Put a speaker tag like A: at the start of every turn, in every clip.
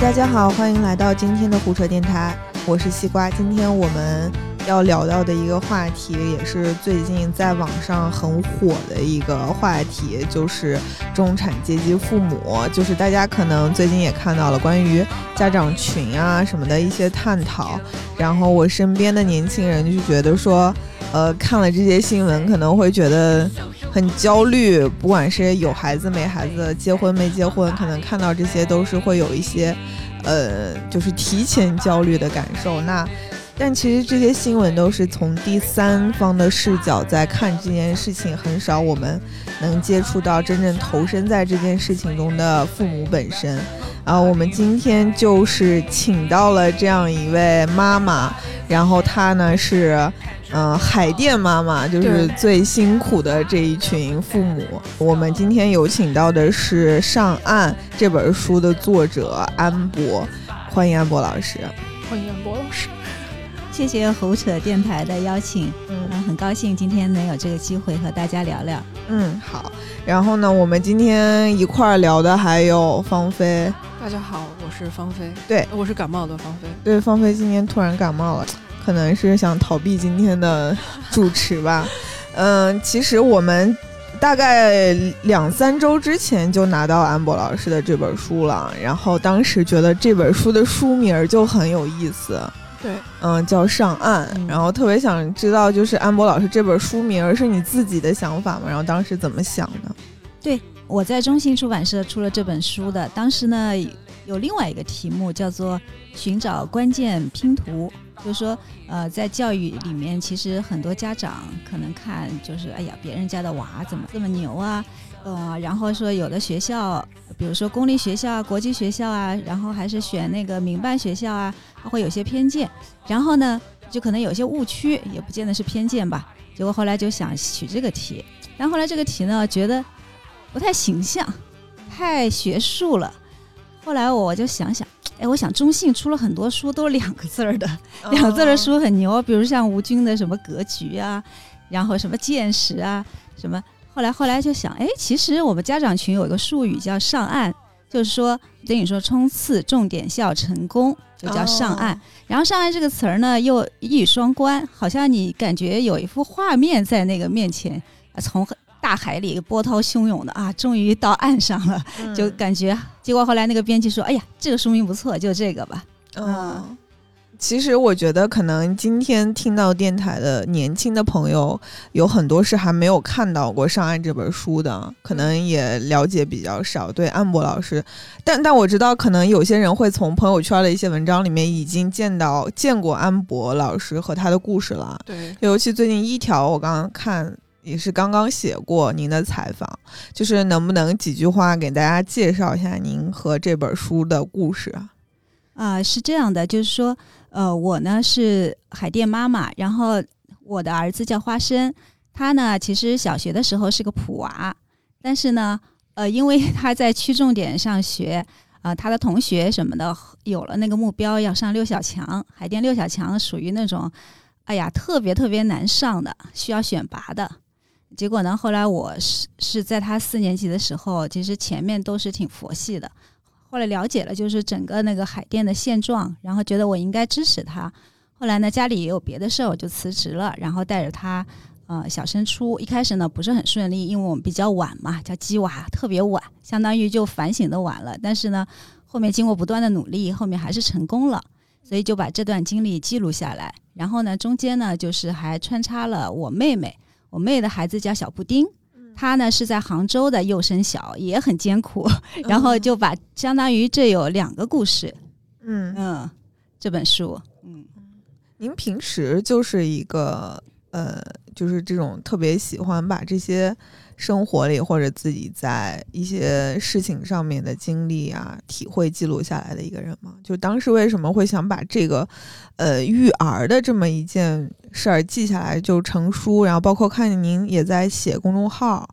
A: 大家好，欢迎来到今天的胡扯电台，我是西瓜。今天我们要聊到的一个话题，也是最近在网上很火的一个话题，就是中产阶级父母。就是大家可能最近也看到了关于家长群啊什么的一些探讨，然后我身边的年轻人就觉得说，呃，看了这些新闻可能会觉得。很焦虑，不管是有孩子没孩子，结婚没结婚，可能看到这些都是会有一些，呃，就是提前焦虑的感受。那，但其实这些新闻都是从第三方的视角在看这件事情，很少我们能接触到真正投身在这件事情中的父母本身。啊，我们今天就是请到了这样一位妈妈，然后她呢是。嗯，海淀妈妈就是最辛苦的这一群父母。我们今天有请到的是《上岸》这本书的作者安博，欢迎安博老师。
B: 欢迎安博老师，
C: 谢谢胡扯电台的邀请。嗯，很高兴今天能有这个机会和大家聊聊。
A: 嗯，好。然后呢，我们今天一块儿聊的还有芳菲。
B: 大家好，我是芳菲。
A: 对，
B: 我是感冒的芳菲。
A: 对，芳菲今天突然感冒了。可能是想逃避今天的主持吧，嗯，其实我们大概两三周之前就拿到安博老师的这本书了，然后当时觉得这本书的书名就很有意思，
B: 对，
A: 嗯，叫《上岸》，然后特别想知道，就是安博老师这本书名是你自己的想法吗？然后当时怎么想的？
C: 对，我在中信出版社出了这本书的，当时呢有另外一个题目叫做《寻找关键拼图》。就是说，呃，在教育里面，其实很多家长可能看，就是哎呀，别人家的娃怎么这么牛啊，呃，然后说有的学校，比如说公立学校啊、国际学校啊，然后还是选那个民办学校啊，他会有些偏见，然后呢，就可能有些误区，也不见得是偏见吧。结果后来就想取这个题，但后来这个题呢，觉得不太形象，太学术了。后来我就想想。哎，我想中信出了很多书，都是两个字儿的，两个字的书很牛。比如像吴军的什么格局啊，然后什么见识啊，什么。后来后来就想，哎，其实我们家长群有一个术语叫上岸，就是说等于说冲刺重点校成功，就叫上岸。然后上岸这个词儿呢，又一语双关，好像你感觉有一幅画面在那个面前，从。大海里波涛汹涌的啊，终于到岸上了，就感觉。结果后来那个编辑说：“哎呀，这个书名不错，就这个吧。”
A: 嗯，其实我觉得可能今天听到电台的年轻的朋友有很多是还没有看到过《上岸》这本书的，可能也了解比较少。对安博老师，但但我知道，可能有些人会从朋友圈的一些文章里面已经见到见过安博老师和他的故事了。
B: 对，
A: 尤其最近一条，我刚刚看。也是刚刚写过您的采访，就是能不能几句话给大家介绍一下您和这本书的故事啊？
C: 啊，是这样的，就是说，呃，我呢是海淀妈妈，然后我的儿子叫花生，他呢其实小学的时候是个普娃，但是呢，呃，因为 他在区重点上学，啊，他的同学什么的有了那个目标要上六小强，海淀六小强属于那种，哎呀，特别特别难上的，需要选拔的。结果呢？后来我是是在他四年级的时候，其实前面都是挺佛系的。后来了解了，就是整个那个海淀的现状，然后觉得我应该支持他。后来呢，家里也有别的事儿，我就辞职了，然后带着他，呃，小升初。一开始呢不是很顺利，因为我们比较晚嘛，叫鸡娃，特别晚，相当于就反省的晚了。但是呢，后面经过不断的努力，后面还是成功了，所以就把这段经历记录下来。然后呢，中间呢就是还穿插了我妹妹。我妹的孩子叫小布丁，他呢是在杭州的幼升小，也很艰苦。然后就把相当于这有两个故事，嗯嗯，这本书，嗯，
A: 您平时就是一个呃，就是这种特别喜欢把这些。生活里或者自己在一些事情上面的经历啊、体会记录下来的一个人吗？就当时为什么会想把这个，呃，育儿的这么一件事儿记下来就成书？然后包括看见您也在写公众号，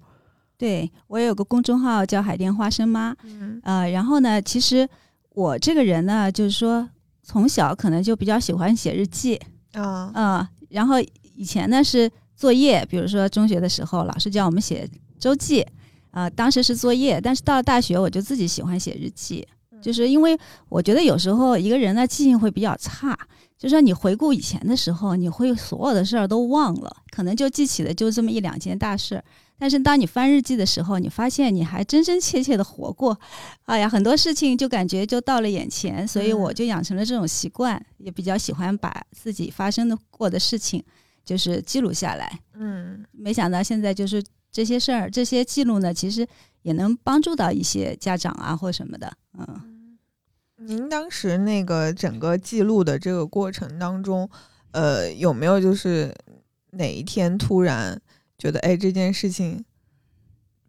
C: 对我也有个公众号叫海淀花生妈，嗯，呃，然后呢，其实我这个人呢，就是说从小可能就比较喜欢写日记，啊，嗯，然后以前呢是。作业，比如说中学的时候，老师叫我们写周记，啊，当时是作业。但是到了大学，我就自己喜欢写日记，就是因为我觉得有时候一个人的记性会比较差，就说你回顾以前的时候，你会所有的事儿都忘了，可能就记起的就这么一两件大事。但是当你翻日记的时候，你发现你还真真切切的活过，哎呀，很多事情就感觉就到了眼前，所以我就养成了这种习惯，也比较喜欢把自己发生的过的事情就是记录下来。
A: 嗯，
C: 没想到现在就是这些事儿，这些记录呢，其实也能帮助到一些家长啊或什么的。嗯，
A: 您当时那个整个记录的这个过程当中，呃，有没有就是哪一天突然？觉得哎，这件事情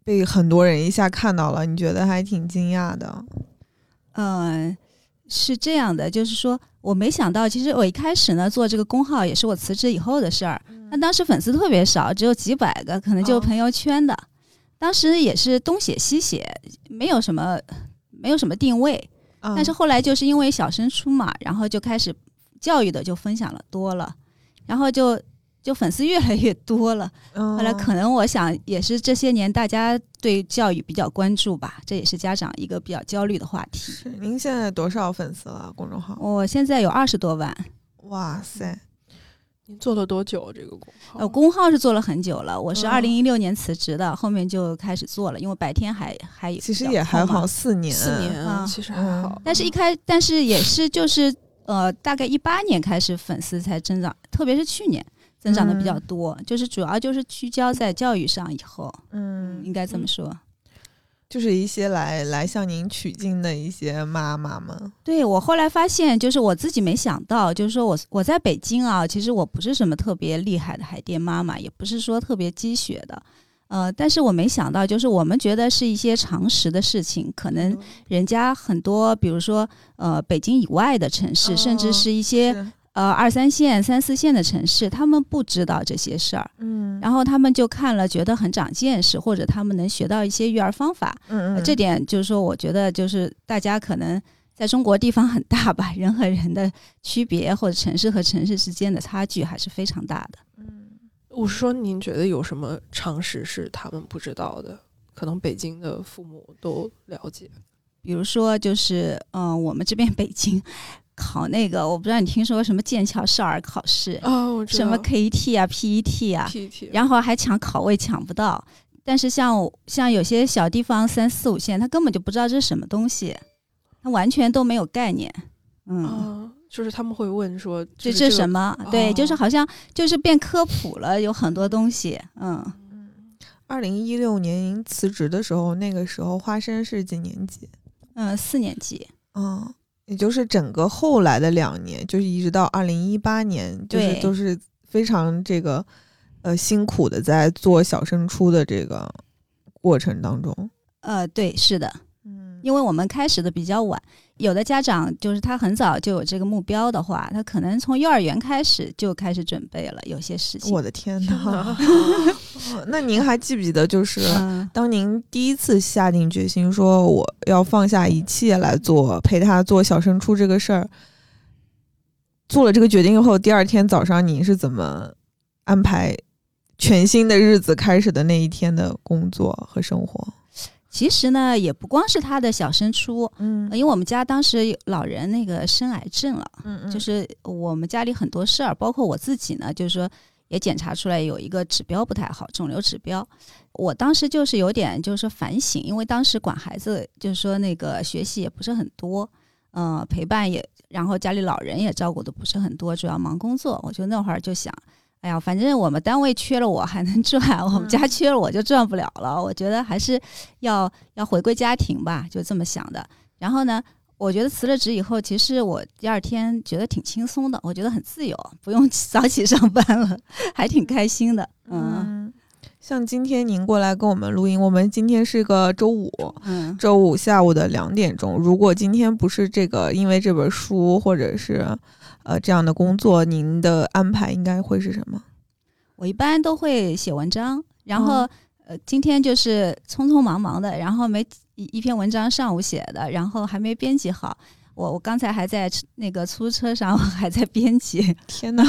A: 被很多人一下看到了，你觉得还挺惊讶的。
C: 嗯，是这样的，就是说我没想到，其实我一开始呢做这个公号也是我辞职以后的事儿。那当时粉丝特别少，只有几百个，可能就朋友圈的。当时也是东写西写，没有什么没有什么定位。但是后来就是因为小升初嘛，然后就开始教育的就分享了多了，然后就。就粉丝越来越多了，后来可能我想也是这些年大家对教育比较关注吧，这也是家长一个比较焦虑的话题。
A: 是，您现在多少粉丝了？公众号？
C: 我现在有二十多万。
A: 哇塞！
B: 您做了多久这个公号？
C: 呃，公号是做了很久了，我是二零一六年辞职的，后面就开始做了，因为白天还还
A: 其实也还好，四年，
B: 四年其实还好。
C: 但是一开，但是也是就是呃，大概一八年开始粉丝才增长，特别是去年。增长的比较多，就是主要就是聚焦在教育上。以后，嗯，应该这么说，
A: 就是一些来来向您取经的一些妈妈们。
C: 对我后来发现，就是我自己没想到，就是说我我在北京啊，其实我不是什么特别厉害的海淀妈妈，也不是说特别积雪的，呃，但是我没想到，就是我们觉得是一些常识的事情，可能人家很多，比如说呃，北京以外的城市，甚至是一些。呃，二三线、三四线的城市，他们不知道这些事儿，嗯，然后他们就看了，觉得很长见识，或者他们能学到一些育儿方法，嗯嗯，这点就是说，我觉得就是大家可能在中国地方很大吧，人和人的区别，或者城市和城市之间的差距还是非常大的。
B: 嗯，我是说，您觉得有什么常识是他们不知道的？可能北京的父母都了解，
C: 比如说，就是嗯，我们这边北京。考那个，我不知道你听说过什么剑桥少儿考试
B: 哦，
C: 什么 KET 啊、PET 啊
B: ，PET，
C: 然后还抢考位抢不到。但是像像有些小地方三四五线，他根本就不知道这是什么东西，他完全都没有概念。
B: 嗯，就是他们会问说
C: 这这什么？对，就是好像就是变科普了，有很多东西。嗯
A: 嗯。二零一六年您辞职的时候，那个时候花生是几年级？
C: 嗯，四年级。
A: 嗯。也就是整个后来的两年，就是一直到二零一八年，就是都是非常这个呃辛苦的在做小升初的这个过程当中。
C: 呃，对，是的，嗯，因为我们开始的比较晚。有的家长就是他很早就有这个目标的话，他可能从幼儿园开始就开始准备了。有些事情，
A: 我的天哪！那您还记不记得，就是当您第一次下定决心说我要放下一切来做陪他做小升初这个事儿，做了这个决定以后，第二天早上您是怎么安排全新的日子开始的那一天的工作和生活？
C: 其实呢，也不光是他的小升初，嗯，因为我们家当时老人那个生癌症了，嗯嗯，就是我们家里很多事儿，包括我自己呢，就是说也检查出来有一个指标不太好，肿瘤指标。我当时就是有点就是说反省，因为当时管孩子就是说那个学习也不是很多，嗯，陪伴也，然后家里老人也照顾的不是很多，主要忙工作。我就那会儿就想。哎呀，反正我们单位缺了我还能赚，我们家缺了我就赚不了了。我觉得还是要要回归家庭吧，就这么想的。然后呢，我觉得辞了职以后，其实我第二天觉得挺轻松的，我觉得很自由，不用早起上班了，还挺开心的。嗯，
A: 像今天您过来跟我们录音，我们今天是个周五，嗯，周五下午的两点钟。如果今天不是这个，因为这本书或者是。呃，这样的工作，您的安排应该会是什么？
C: 我一般都会写文章，然后呃，今天就是匆匆忙忙的，然后没一一篇文章上午写的，然后还没编辑好，我我刚才还在那个出租车上，我还在编辑。
A: 天哪！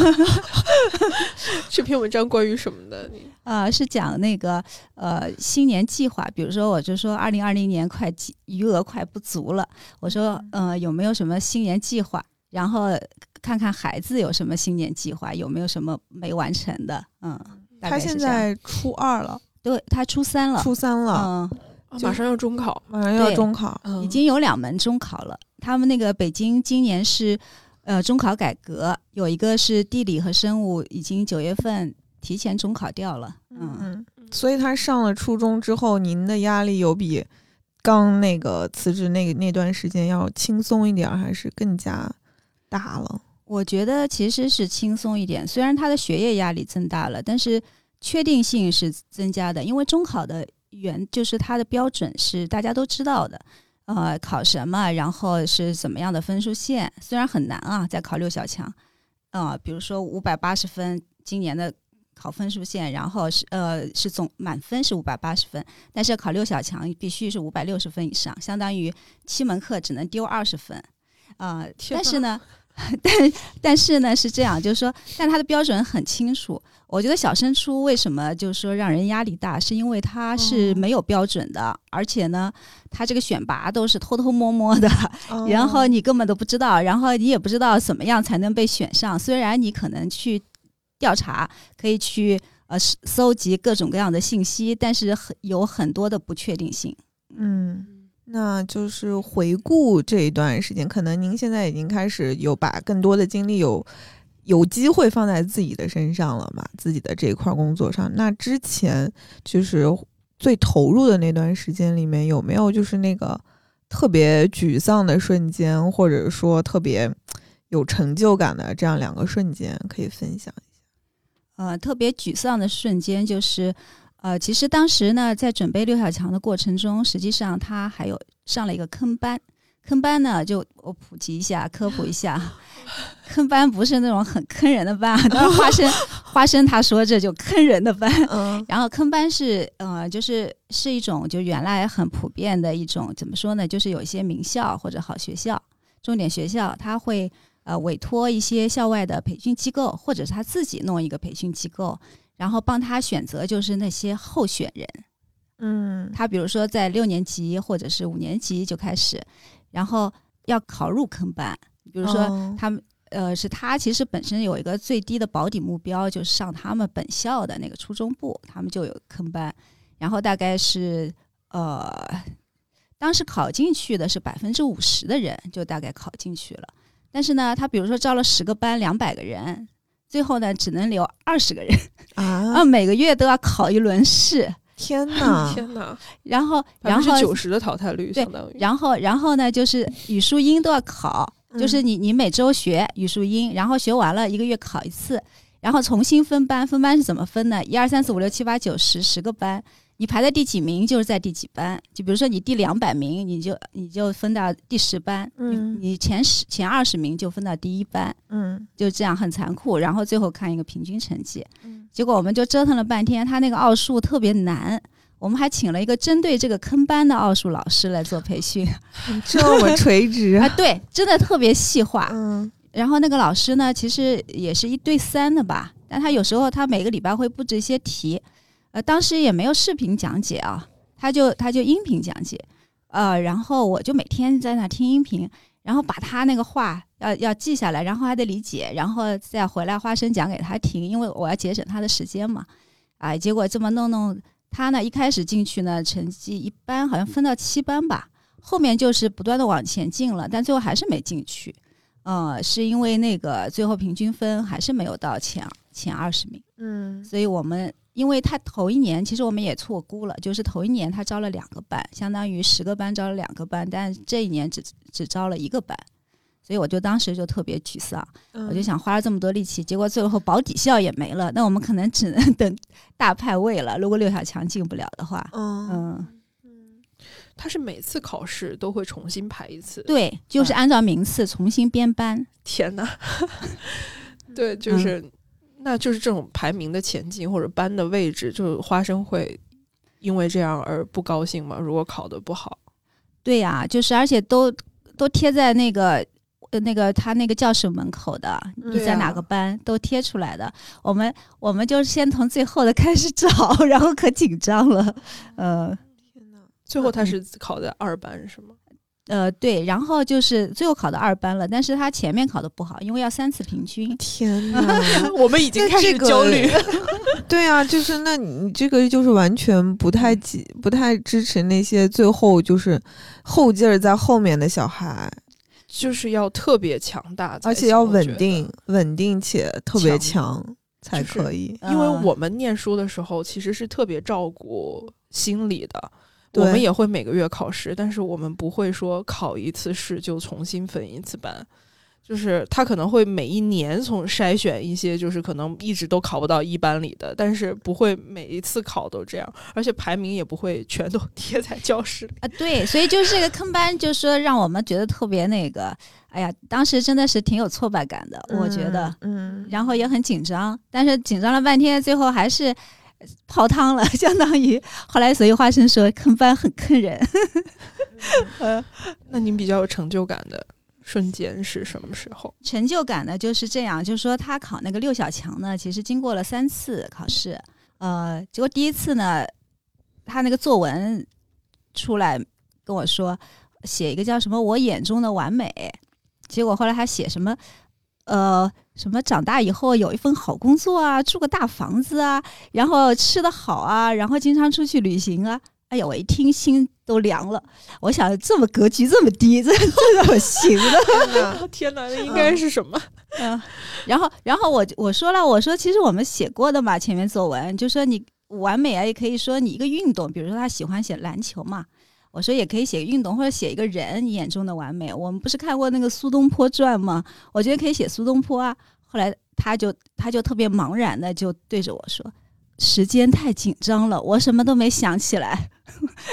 B: 这篇文章关于什么的？你
C: 呃，是讲那个呃新年计划，比如说我就说二零二零年快余额快不足了，我说呃有没有什么新年计划？然后看看孩子有什么新年计划，有没有什么没完成的？嗯，
A: 他现在初二了，
C: 对他初三了，
A: 初三了，
C: 嗯，
B: 哦马上要中考，
A: 马上要中考。
B: 嗯
C: 已经有两门中考了。他们那个北京今年是呃中考改革，有一个是地理和生物，已经九月份提前中考掉了。嗯，
A: 嗯，所以他上了初中之后，您的压力有比刚那个辞职那那段时间要轻松一点儿，还是更加大了？
C: 我觉得其实是轻松一点，虽然他的学业压力增大了，但是确定性是增加的，因为中考的原就是它的标准是大家都知道的。呃，考什么，然后是怎么样的分数线？虽然很难啊，在考六小强，啊、比如说五百八十分，今年的考分数线，然后是呃是总满分是五百八十分，但是考六小强必须是五百六十分以上，相当于七门课只能丢二十分，啊、
B: 天
C: 但是呢，但但是呢是这样，就是说，但它的标准很清楚。我觉得小升初为什么就是说让人压力大，是因为它是
A: 哦
C: 没有标准的，而且呢，它这个选拔都是偷偷摸摸的，然
A: 哦
C: 后你根本都不知道，然后你也不知道怎么样才能被选上。虽然你可能去调查，可以去呃搜搜集各种各样的信息，但是很有很多的不确定性。
A: 嗯，那就是回顾这一段时间，可能您现在已经开始有把更多的精力有有机会放在自己的身上了嘛，自己的这一块工作上。那之前就是最投入的那段时间里面，有没有就是那个特别沮丧的瞬间，或者说特别有成就感的这样两个瞬间，可以分享一下？
C: 呃，特别沮丧的瞬间就是，呃，其实当时呢，在准备六小强的过程中，实际上他还有上了一个坑班。坑班呢，就我普及一下，科普一下，坑班不是那种很坑人的班啊，但是花生 花生他说这就坑人的班。
A: 嗯
C: 然后坑班是呃，就是是一种就原来很普遍的一种怎么说呢？就是有一些名校或者好学校、重点学校，他会呃委托一些校外的培训机构，或者是他自己弄一个培训机构，然后帮他选择就是那些候选人。
A: 嗯
C: 他比如说在六年级或者是五年级就开始，然后要考入坑班，比如说
A: 哦
C: 他们。呃，是他其实本身有一个最低的保底目标，就是上他们本校的那个初中部，他们就有坑班，然后大概是呃，当时考进去的是百分之五十的人，就大概考进去了。但是呢，他比如说招了十个班，两百个人，最后呢只能留二十个人，
A: 啊
C: 啊，，每个月都要考一轮试，
A: 天哪！
B: 天哪，
C: 然后然后
B: 九十的淘汰率
C: 对
B: 相当于，
C: 然后然后呢就是语数英都要考，就是
A: 嗯
C: 你你每周学语数英，然后学完了一个月考一次，然后重新分班。分班是怎么分呢？一二三四五六七八九十十个班，你排在第几名就是在第几班。就比如说你第两百名，你就你就分到第十班；
A: 嗯
C: 你你前十前二十名就分到第一班，
A: 嗯
C: 就这样很残酷。然后最后看一个平均成绩。
A: 嗯
C: 结果我们就折腾了半天，他那个奥数特别难。我们还请了一个针对这个坑班的奥数老师来做培训
A: 这么垂直
C: 啊，对，真的特别细化。
A: 嗯
C: 然后那个老师呢，其实也是一对三的吧，但他有时候他每个礼拜会布置一些题，呃，当时也没有视频讲解啊，他就他就音频讲解，呃，然后我就每天在那听音频，然后把他那个话要要记下来，然后还得理解，然后再回来花生讲给他听，因为我要节省他的时间嘛，啊、结果这么弄弄，他呢一开始进去呢成绩一般，好像分到七班吧，后面就是不断的往前进了，但最后还是没进去。呃，是因为那个最后平均分还是没有到前前二十名，
A: 嗯
C: 所以我们因为他头一年其实我们也错估了，就是头一年他招了两个班，相当于十个班招了两个班，但这一年只只招了一个班，所以我就当时就特别沮丧，
A: 嗯
C: 我就想花了这么多力气，结果最后保底校也没了，那我们可能只能 等大派位了。如果六小强进不了的话，
A: 嗯
C: 嗯，
B: 他是每次考试都会重新排一次。，
C: 对，就是按照名次重新编班。
B: 天哪，对，
C: 嗯
B: 就是，那就是这种排名的前进或者班的位置，就花生会因为这样而不高兴吗？如果考得不好，
C: 对呀、就是而且都都贴在那个呃那个他那个教室门口的，
A: 嗯
C: 你在哪个班都贴出来的。我们我们就先从最后的开始找，然后可紧张了，呃
A: 天呐，
B: 最后他是考的二班是吗？
C: 呃对，然后就是最后考到二班了，但是他前面考的不好，因为要三次平均。
A: 天 呐！
B: 我们已经开始
A: 那这个
B: 焦虑。
A: 对啊，就是那你这个就是完全不太支不太支持那些最后就是后劲儿在后面的小孩，
B: 就是要特别强大
A: 而且要稳定，稳定且特别
B: 强
A: 强才
B: 就是
A: 可以。
B: 因为
C: 嗯
B: 我们念书的时候其实是特别照顾心理的，
A: 对
B: 我们也会每个月考试，但是我们不会说考一次试就重新分一次班。就是他可能会每一年从筛选一些，就是可能一直都考不到一班里的，但是不会每一次考都这样，而且排名也不会全都 贴在教室里。
C: 啊，对，所以就是这个坑班，就是说让我们觉得特别那个，哎呀，当时真的是挺有挫败感的，我觉得，
A: 嗯，
C: 然后也很紧张，但是紧张了半天，最后还是泡汤了，相当于后来所以花生说坑班很坑人，呃，
B: 那您比较有成就感的瞬间是什么时候？
C: 成就感呢就是这样，就是说他考那个六小强呢，其实经过了三次考试，呃，结果第一次呢，他那个作文出来跟我说写一个叫什么“我眼中的完美”，结果后来他写什么，呃，什么长大以后有一份好工作啊，住个大房子啊，然后吃得好啊，然后经常出去旅行啊。哎呀，我一听心都凉了。我想这么格局这么低，这这怎么行呢？
A: 天呐
B: 啊天哪，那应该是什么？
C: 嗯，然后然后我我说了，我说其实我们写过的嘛，前面作文就说你完美啊，也可以说你一个运动，比如说他喜欢写篮球嘛，我说也可以写个运动或者写一个人你眼中的完美。我们不是看过那个苏东坡传吗？我觉得可以写苏东坡啊。后来他就他就特别茫然的就对着我说，时间太紧张了，我什么都没想起来。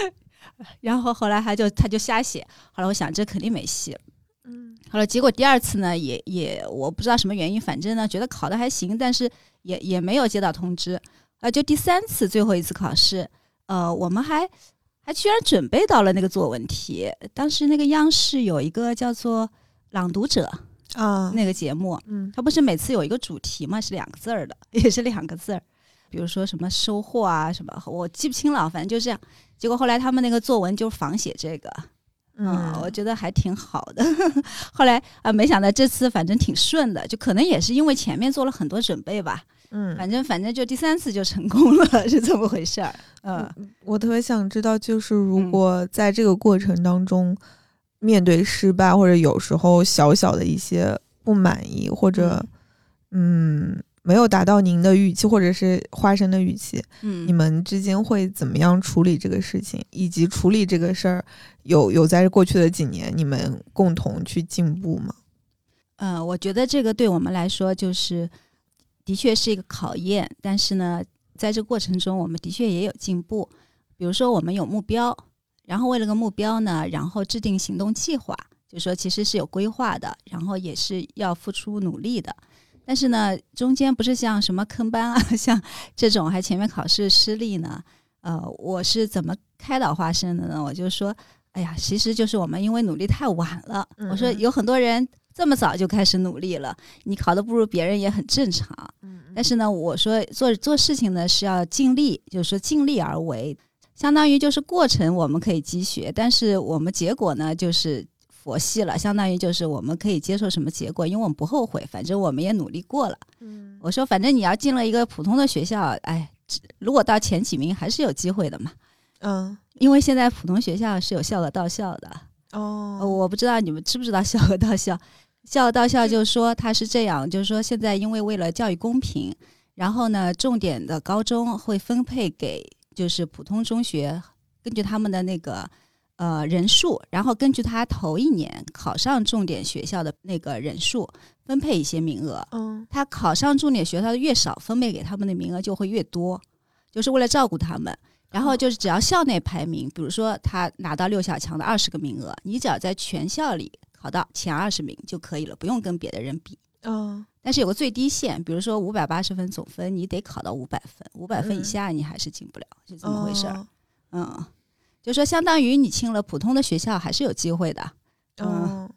C: 然后后来他就他就瞎写，后来我想这肯定没戏了。
A: 嗯
C: 好了，结果第二次呢，也也我不知道什么原因，反正呢觉得考的还行，但是也也没有接到通知。啊，就第三次最后一次考试，呃，我们还还居然准备到了那个作文题。当时那个央视有一个叫做《朗读者》
A: 啊，
C: 那个节目，
A: 嗯
C: 它不是每次有一个主题嘛，是两个字儿的，也是两个字儿，比如说什么收获啊什么，我记不清了，反正就这样。结果后来他们那个作文就仿写这个，嗯，我觉得还挺好的。后来啊、没想到这次反正挺顺的，就可能也是因为前面做了很多准备吧。
A: 嗯，
C: 反正反正就第三次就成功了，是这么回事儿。嗯，
A: 我特别想知道，就是如
C: 嗯。
A: 果在这个过程当中，面对失败或者有时候小小的一些不满意，或者嗯没有达到您的预期，或者是花生的预期，
C: 嗯。
A: 你们之间会怎么样处理这个事情，以及处理这个事儿有有在过去的几年你们共同去进步吗？
C: 呃，我觉得这个对我们来说就是的确是一个考验，但是呢，在这个过程中，我们的确也有进步。比如说，我们有目标，然后为了个目标呢，然后制定行动计划，就说其实是有规划的，然后也是要付出努力的。但是呢，中间不是像什么坑班啊，像这种还前面考试失利呢，呃，我是怎么开导花生的呢？我就说，哎呀，其实就是我们因为努力太晚了。
A: 嗯
C: 我说有很多人这么早就开始努力了，你考的不如别人也很正常。
A: 嗯
C: 但是呢，我说做做事情呢是要尽力，就是说尽力而为，相当于就是过程我们可以积学，但是我们结果呢就是佛系了，相当于就是我们可以接受什么结果，因为我们不后悔，反正我们也努力过了。
A: 嗯
C: 我说反正你要进了一个普通的学校，哎，如果到前几名还是有机会的嘛，
A: 嗯
C: 因为现在普通学校是有校额到校的。
A: 哦
C: 呃，我不知道你们知不知道校额到校？校到校就说他是这样，就是说现在因为为了教育公平，然后呢，重点的高中会分配给就是普通中学，根据他们的那个呃人数，然后根据他头一年考上重点学校的那个人数分配一些名额。
A: 嗯
C: 他考上重点学校的越少，分配给他们的名额就会越多，就是为了照顾他们。然后就是只要校内排名，比如说他拿到六小强的二十个名额，你只要在全校里考到前二十名就可以了，不用跟别的人比。
A: 嗯
C: 但是有个最低线，比如说五百八十分总分，你得考到五百分，五百分以
A: 嗯
C: 下你还是进不了，是这么回事儿。
A: 哦
C: 嗯，就说相当于你进了普通的学校还是有机会的。嗯
A: 哦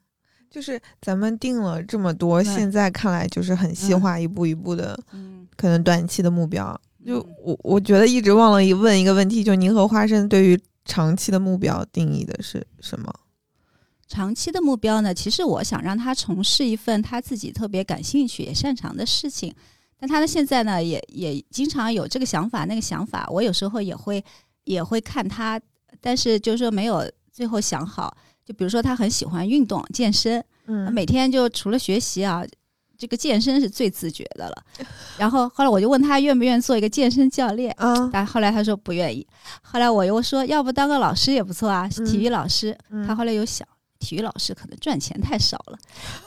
A: 就是咱们定了这么多，现在看来就是很细化，一步一步的，
C: 嗯，
A: 可能短期的目标。就
C: 嗯
A: 我我觉得一直忘了一问一个问题，就您和花生对于长期的目标定义的是什么？
C: 长期的目标呢，其实我想让他从事一份他自己特别感兴趣也擅长的事情。但他呢，现在呢，也也经常有这个想法那个想法，我有时候也会也会看他，但是就是说没有最后想好。就比如说他很喜欢运动健身，
A: 嗯
C: 每天就除了学习啊，这个健身是最自觉的了。然后后来我就问他愿不愿意做一个健身教练，
A: 啊，
C: 但后来他说不愿意。后来我又说，要不当个老师也不错啊，
A: 嗯
C: 体育老师。
A: 嗯
C: 他后来有想，体育老师可能赚钱太少了，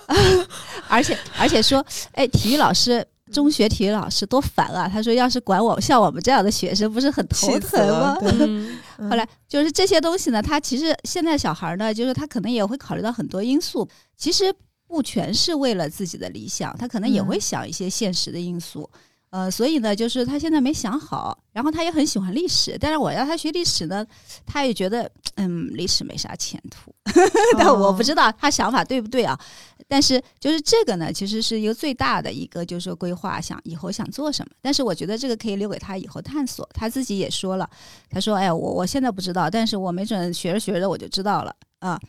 C: 而且而且说，哎，体育老师。中学体育老师多烦啊！他说，要是管我像我们这样的学生，不是很头疼吗？
B: 嗯
A: 嗯
C: 后来就是这些东西呢，他其实现在小孩儿呢，就是他可能也会考虑到很多因素，其实不全是为了自己的理想，他可能也会
A: 嗯
C: 想一些现实的因素。呃，所以呢，就是他现在没想好，然后他也很喜欢历史，但是我要他学历史呢，他也觉得嗯，历史没啥前途。但我不知道他想法对不对啊。但是就是这个呢，其实是一个最大的一个，就是说规划，想以后想做什么。但是我觉得这个可以留给他以后探索。他自己也说了，他说：“哎，我我现在不知道，但是我没准学着学着我就知道了啊。”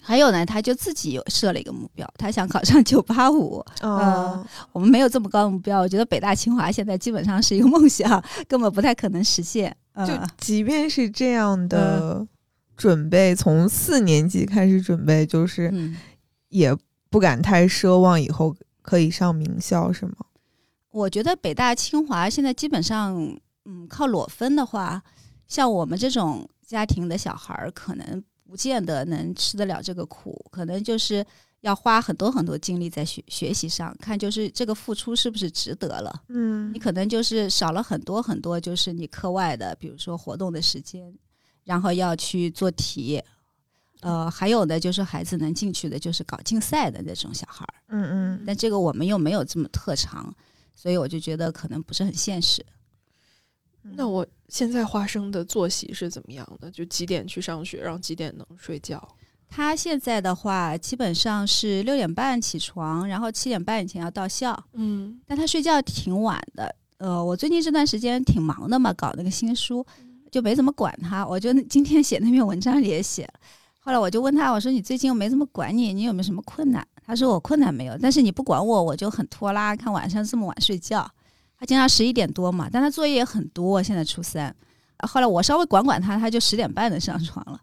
C: 还有呢，他就自己有设了一个目标，他想考上九八五。
A: 嗯，
C: 我们没有这么高的目标，我觉得北大清华现在基本上是一个梦想，根本不太可能实现。
A: 就
C: 嗯，
A: 即便是这样的准备，从四年级开始准备，就是
C: 嗯
A: 也不敢太奢望以后可以上名校，是吗？
C: 我觉得北大清华现在基本上，嗯，靠裸分的话，像我们这种家庭的小孩儿，可能不见得能吃得了这个苦，可能就是要花很多很多精力在学学习上，看就是这个付出是不是值得了。
A: 嗯
C: 你可能就是少了很多很多，就是你课外的，比如说活动的时间，然后要去做题，呃，还有的就是孩子能进去的，就是搞竞赛的那种小孩儿。
A: 嗯嗯，
C: 但这个我们又没有这么特长，所以我就觉得可能不是很现实。
B: 那我现在花生的作息是怎么样的？就几点去上学，然后几点能睡觉？
C: 他现在的话，基本上是六点半起床，然后七点半以前要到校，
B: 嗯
C: 但他睡觉挺晚的。呃，我最近这段时间挺忙的嘛，搞那个新书，就没怎么管他。我就今天写那篇文章里也写了。后来我就问他，我说你最近又没怎么管你，你有没有什么困难？他说我困难没有，但是你不管我，我就很拖拉，看晚上这么晚睡觉。他经常十一点多嘛，但他作业也很多，现在初三。后来我稍微管管他，他就十点半能上床了。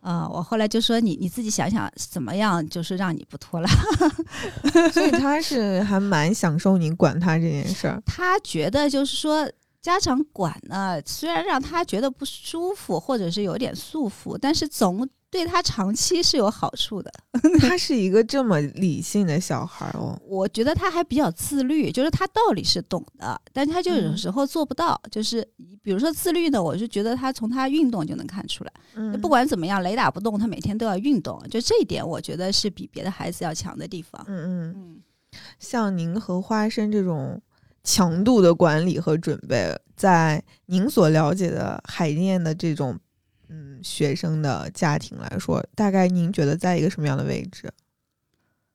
C: 啊、我后来就说你你自己想想怎么样，就是让你不拖拉。
A: 所以他是还蛮享受你管他这件事儿。
C: 他觉得就是说，家长管呢，虽然让他觉得不舒服，或者是有点束缚，但是总对他长期是有好处的。
A: 他是一个这么理性的小孩儿哦。
C: 我觉得他还比较自律，就是他道理是懂的，但他就有
A: 嗯
C: 时候做不到。就是比如说自律呢，我是觉得他从他运动就能看出来。
A: 嗯，
C: 不管怎么样，雷打不动，他每天都要运动，就这一点，我觉得是比别的孩子要强的地方。
A: 嗯嗯，
C: 嗯，
A: 像您和花生这种强度的管理和准备，在您所了解的海淀的这种嗯学生的家庭来说，大概您觉得在一个什么样的位置？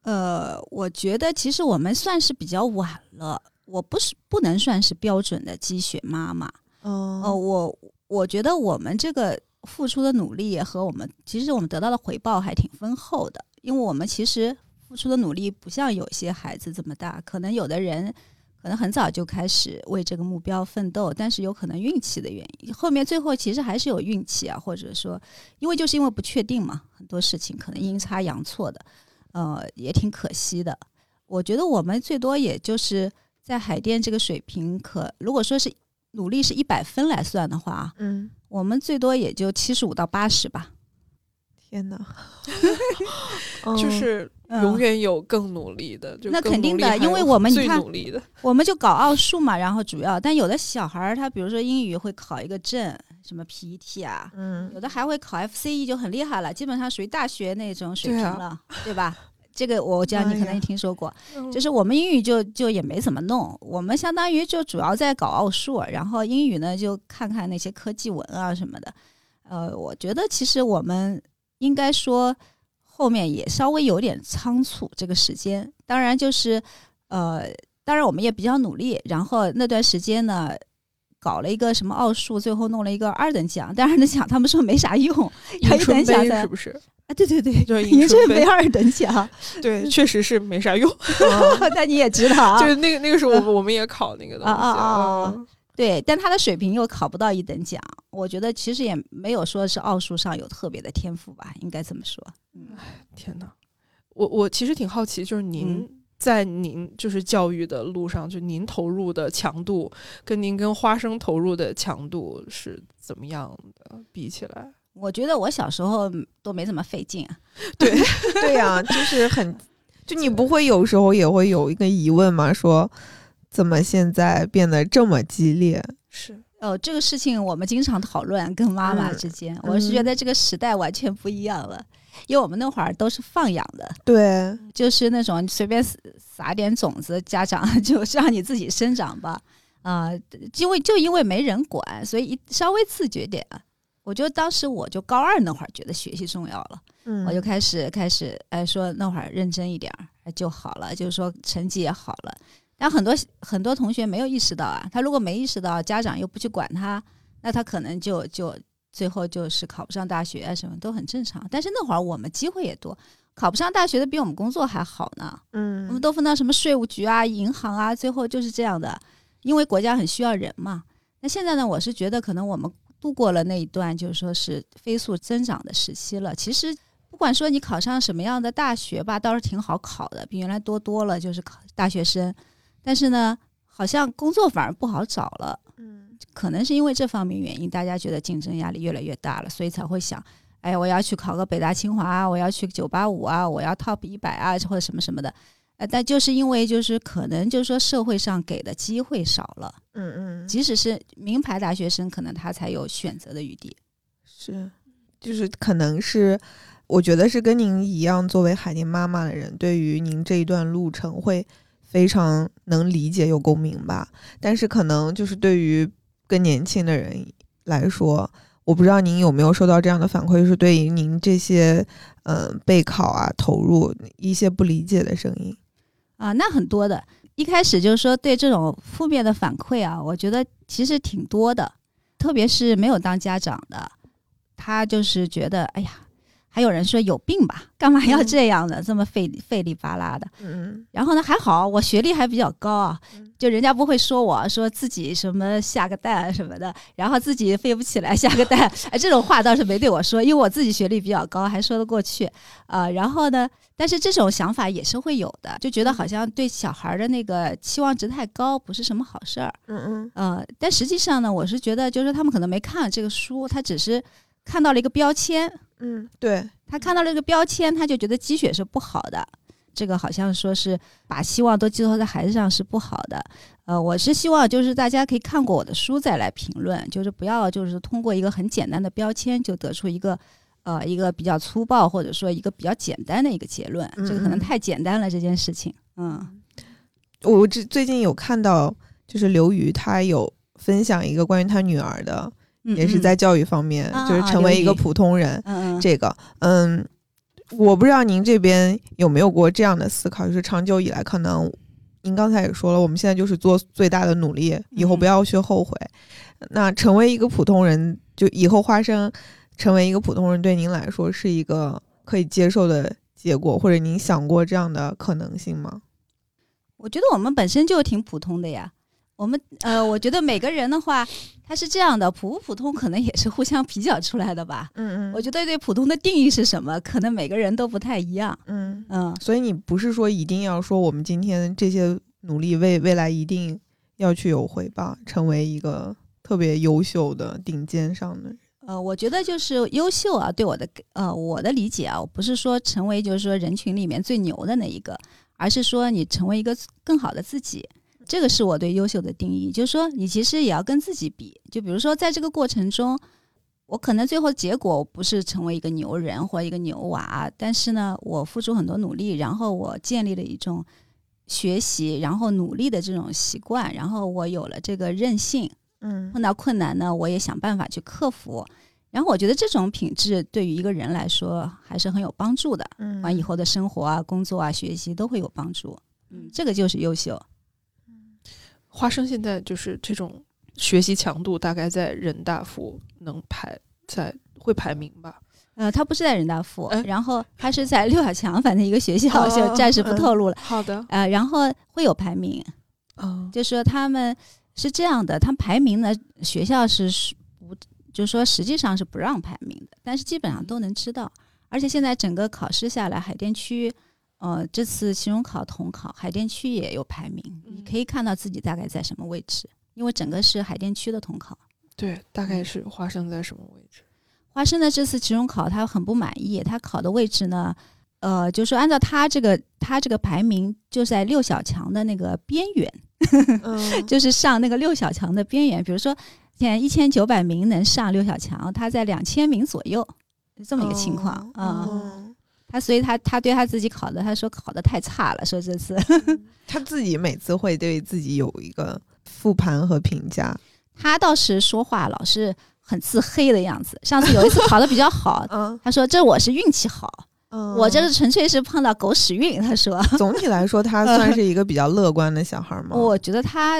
C: 呃，我觉得其实我们算是比较晚了，我不是不能算是标准的积雪妈妈。
A: 嗯
C: 呃，我我觉得我们这个付出的努力和我们其实我们得到的回报还挺丰厚的，因为我们其实付出的努力不像有些孩子这么大，可能有的人可能很早就开始为这个目标奋斗，但是有可能运气的原因，后面最后其实还是有运气啊，或者说因为就是因为不确定嘛，很多事情可能阴差阳错的，呃，也挺可惜的。我觉得我们最多也就是在海淀这个水平可，如果说是努力是一百分来算的话，
A: 嗯，
C: 我们最多也就七十五到八十吧。
A: 天哪，
B: 就是
C: 嗯。
B: 永远有更努力的，就
C: 那肯定的因为我们你看
B: 努力的，
C: 我们就搞奥数嘛，然后主要，但有的小孩儿他比如说英语会考一个证，什么 PET 啊，
A: 嗯。
C: 有的还会考 FCE 就很厉害了，基本上属于大学那种水平
B: 对啊。
C: 了，对吧？这个我讲你可能也听说过，
B: 嗯
C: 就是我们英语就就也没怎么弄，我们相当于就主要在搞奥数，然后英语呢就看看那些科技文啊什么的。呃，我觉得其实我们应该说后面也稍微有点仓促，这个时间。当然就是呃，当然我们也比较努力。然后那段时间呢，搞了一个什么奥数，最后弄了一个二等奖。但是那奖他们说没啥用，要一等奖的
B: 是不是？
C: 啊，对对对，
B: 对，
C: 迎春杯二等奖，
B: 对，确实是没啥用。
C: 但你也知道啊，
B: 就是那个那个时候，我们我们也考那个东西
C: 啊啊啊！对，但他的水平又考不到一等奖，我觉得其实也没有说是奥数上有特别的天赋吧，应该这么说。
B: 哎，天哪！我我其实挺好奇，就是您在您就是教育的路上，就您投入的强度，跟您跟花生投入的强度是怎么样的？比起来，
C: 我觉得我小时候都没怎么费劲啊。
B: 对
A: 对呀，就是很，就你不会有时候也会有一个疑问吗？说。怎么现在变得这么激烈？
B: 是
C: 哦，这个事情我们经常讨论，跟妈妈之间，我是觉得这个时代完全不一样了，因为我们那会儿都是放养的，
A: 对，
C: 就是那种随便撒点种子，家长 就让你自己生长吧，啊，因为就因为没人管，所以稍微自觉点。我觉得当时我就高二那会儿觉得学习重要了，嗯，我就开始开始哎说那会儿认真一点就好了，就是说成绩也好了。但很多很多同学没有意识到啊，他如果没意识到，家长又不去管他，那他可能就就最后就是考不上大学啊，什么都很正常。但是那会儿我们机会也多，考不上大学的比我们工作还好呢。嗯，我们都分到什么税务局啊、银行啊，最后就是这样的，因为国家很需要人嘛。那现在呢，我是觉得可能我们度过了那一段就是说是飞速增长的时期了。其实不管说你考上什么样的大学吧，倒是挺好考的，比原来多多了，就是考大学生。但是呢，好像工作反而不好找了。嗯，可能是因为这方面原因，大家觉得竞争压力越来越大了，所以才会想，哎，我要去考个北大清华啊，我要去九八五啊，我要 top 一百啊，或者什么什么的。呃，但就是因为就是可能就是说社会上给的机会少了。嗯嗯。即使是名牌大学生，可能他才有选择的余地。
A: 是，就是可能是，我觉得是跟您一样，作为海淀妈妈的人，对于您这一段路程会。非常能理解有共鸣吧，但是可能就是对于更年轻的人来说，我不知道您有没有收到这样的反馈，就是对于您这些嗯备考啊投入一些不理解的声音
C: 啊，那很多的。一开始就是说对这种负面的反馈啊，我觉得其实挺多的，特别是没有当家长的，他就是觉得哎呀。还有人说有病吧，干嘛要这样的，这么费费力巴拉的。嗯，然后呢，还好我学历还比较高啊，就人家不会说我说自己什么下个蛋什么的，然后自己飞不起来下个蛋，哎，这种话倒是没对我说，因为我自己学历比较高，还说得过去啊。然后呢，但是这种想法也是会有的，就觉得好像对小孩的那个期望值太高，不是什么好事儿。嗯嗯，呃，但实际上呢，我是觉得就是他们可能没看这个书，他只是看到了一个标签。
A: 嗯，对
C: 他看到了这个标签，他就觉得积雪是不好的。这个好像说是把希望都寄托在孩子上是不好的。呃，我是希望就是大家可以看过我的书再来评论，就是不要就是通过一个很简单的标签就得出一个呃一个比较粗暴或者说一个比较简单的一个结论。这个可能太简单了这件事情。嗯，
A: 我这最近有看到就是刘瑜他有分享一个关于他女儿的。也是在教育方面，就是成为一个普通人。这个，嗯，我不知道您这边有没有过这样的思考，就是长久以来，可能您刚才也说了，我们现在就是做最大的努力，以后不要去后悔。那成为一个普通人，就以后花生成为一个普通人，对您来说是一个可以接受的结果，或者您想过这样的可能性吗？
C: 我觉得我们本身就挺普通的呀。我们呃，我觉得每个人的话，他是这样的，普不普通可能也是互相比较出来的吧。嗯嗯，我觉得对普通的定义是什么，可能每个人都不太一样。嗯嗯，
A: 所以你不是说一定要说我们今天这些努力未未来一定要去有回报，成为一个特别优秀的顶尖上的人。
C: 呃，我觉得就是优秀啊，对我的呃我的理解啊，我不是说成为就是说人群里面最牛的那一个，而是说你成为一个更好的自己。这个是我对优秀的定义，就是说你其实也要跟自己比。就比如说，在这个过程中，我可能最后结果不是成为一个牛人或一个牛娃，但是呢，我付出很多努力，然后我建立了一种学习，然后努力的这种习惯，然后我有了这个韧性。嗯，碰到困难呢，我也想办法去克服。然后我觉得这种品质对于一个人来说还是很有帮助的，
A: 嗯
C: 完以后的生活啊、工作啊、学习都会有帮助。嗯，这个就是优秀。
B: 花生现在就是这种学习强度，大概在人大附能排在会排名吧？
C: 呃，他不是在人大附，
B: 哎
C: 然后他是在六小强，反正一个学校，
B: 哦
C: 就暂时不透露了。
B: 好的，
C: 呃，然后会有排名，
B: 嗯，
C: 就说他们是这样的，他们排名呢，学校是是不，就说实际上是不让排名的，但是基本上都能知道。而且现在整个考试下来，海淀区，呃，这次期中考统考，海淀区也有排名，你
B: 嗯
C: 可以看到自己大概在什么位置，因为整个是海淀区的统考。
B: 对，大概是花生在什么位置？
C: 花生的这次期中考，他很不满意，他考的位置呢，呃，就是按照他这个他这个排名，就在六小强的那个边缘，
A: 嗯
C: 就是上那个六小强的边缘。比如说，现在一千九百名能上六小强，他在两千名左右，是这么一个情况啊、
A: 嗯
C: 他所以他他对他自己考的，他说考的太差了，说这次
A: 他自己每次会对自己有一个复盘和评价。
C: 他倒是说话老是很自黑的样子。上次有一次考的比较好，
A: 嗯
C: 他说这我是运气好，
A: 嗯
C: 我这是纯粹是碰到狗屎运。他说。
A: 总体来说，他算是一个比较乐观的小孩吗？
C: 我觉得他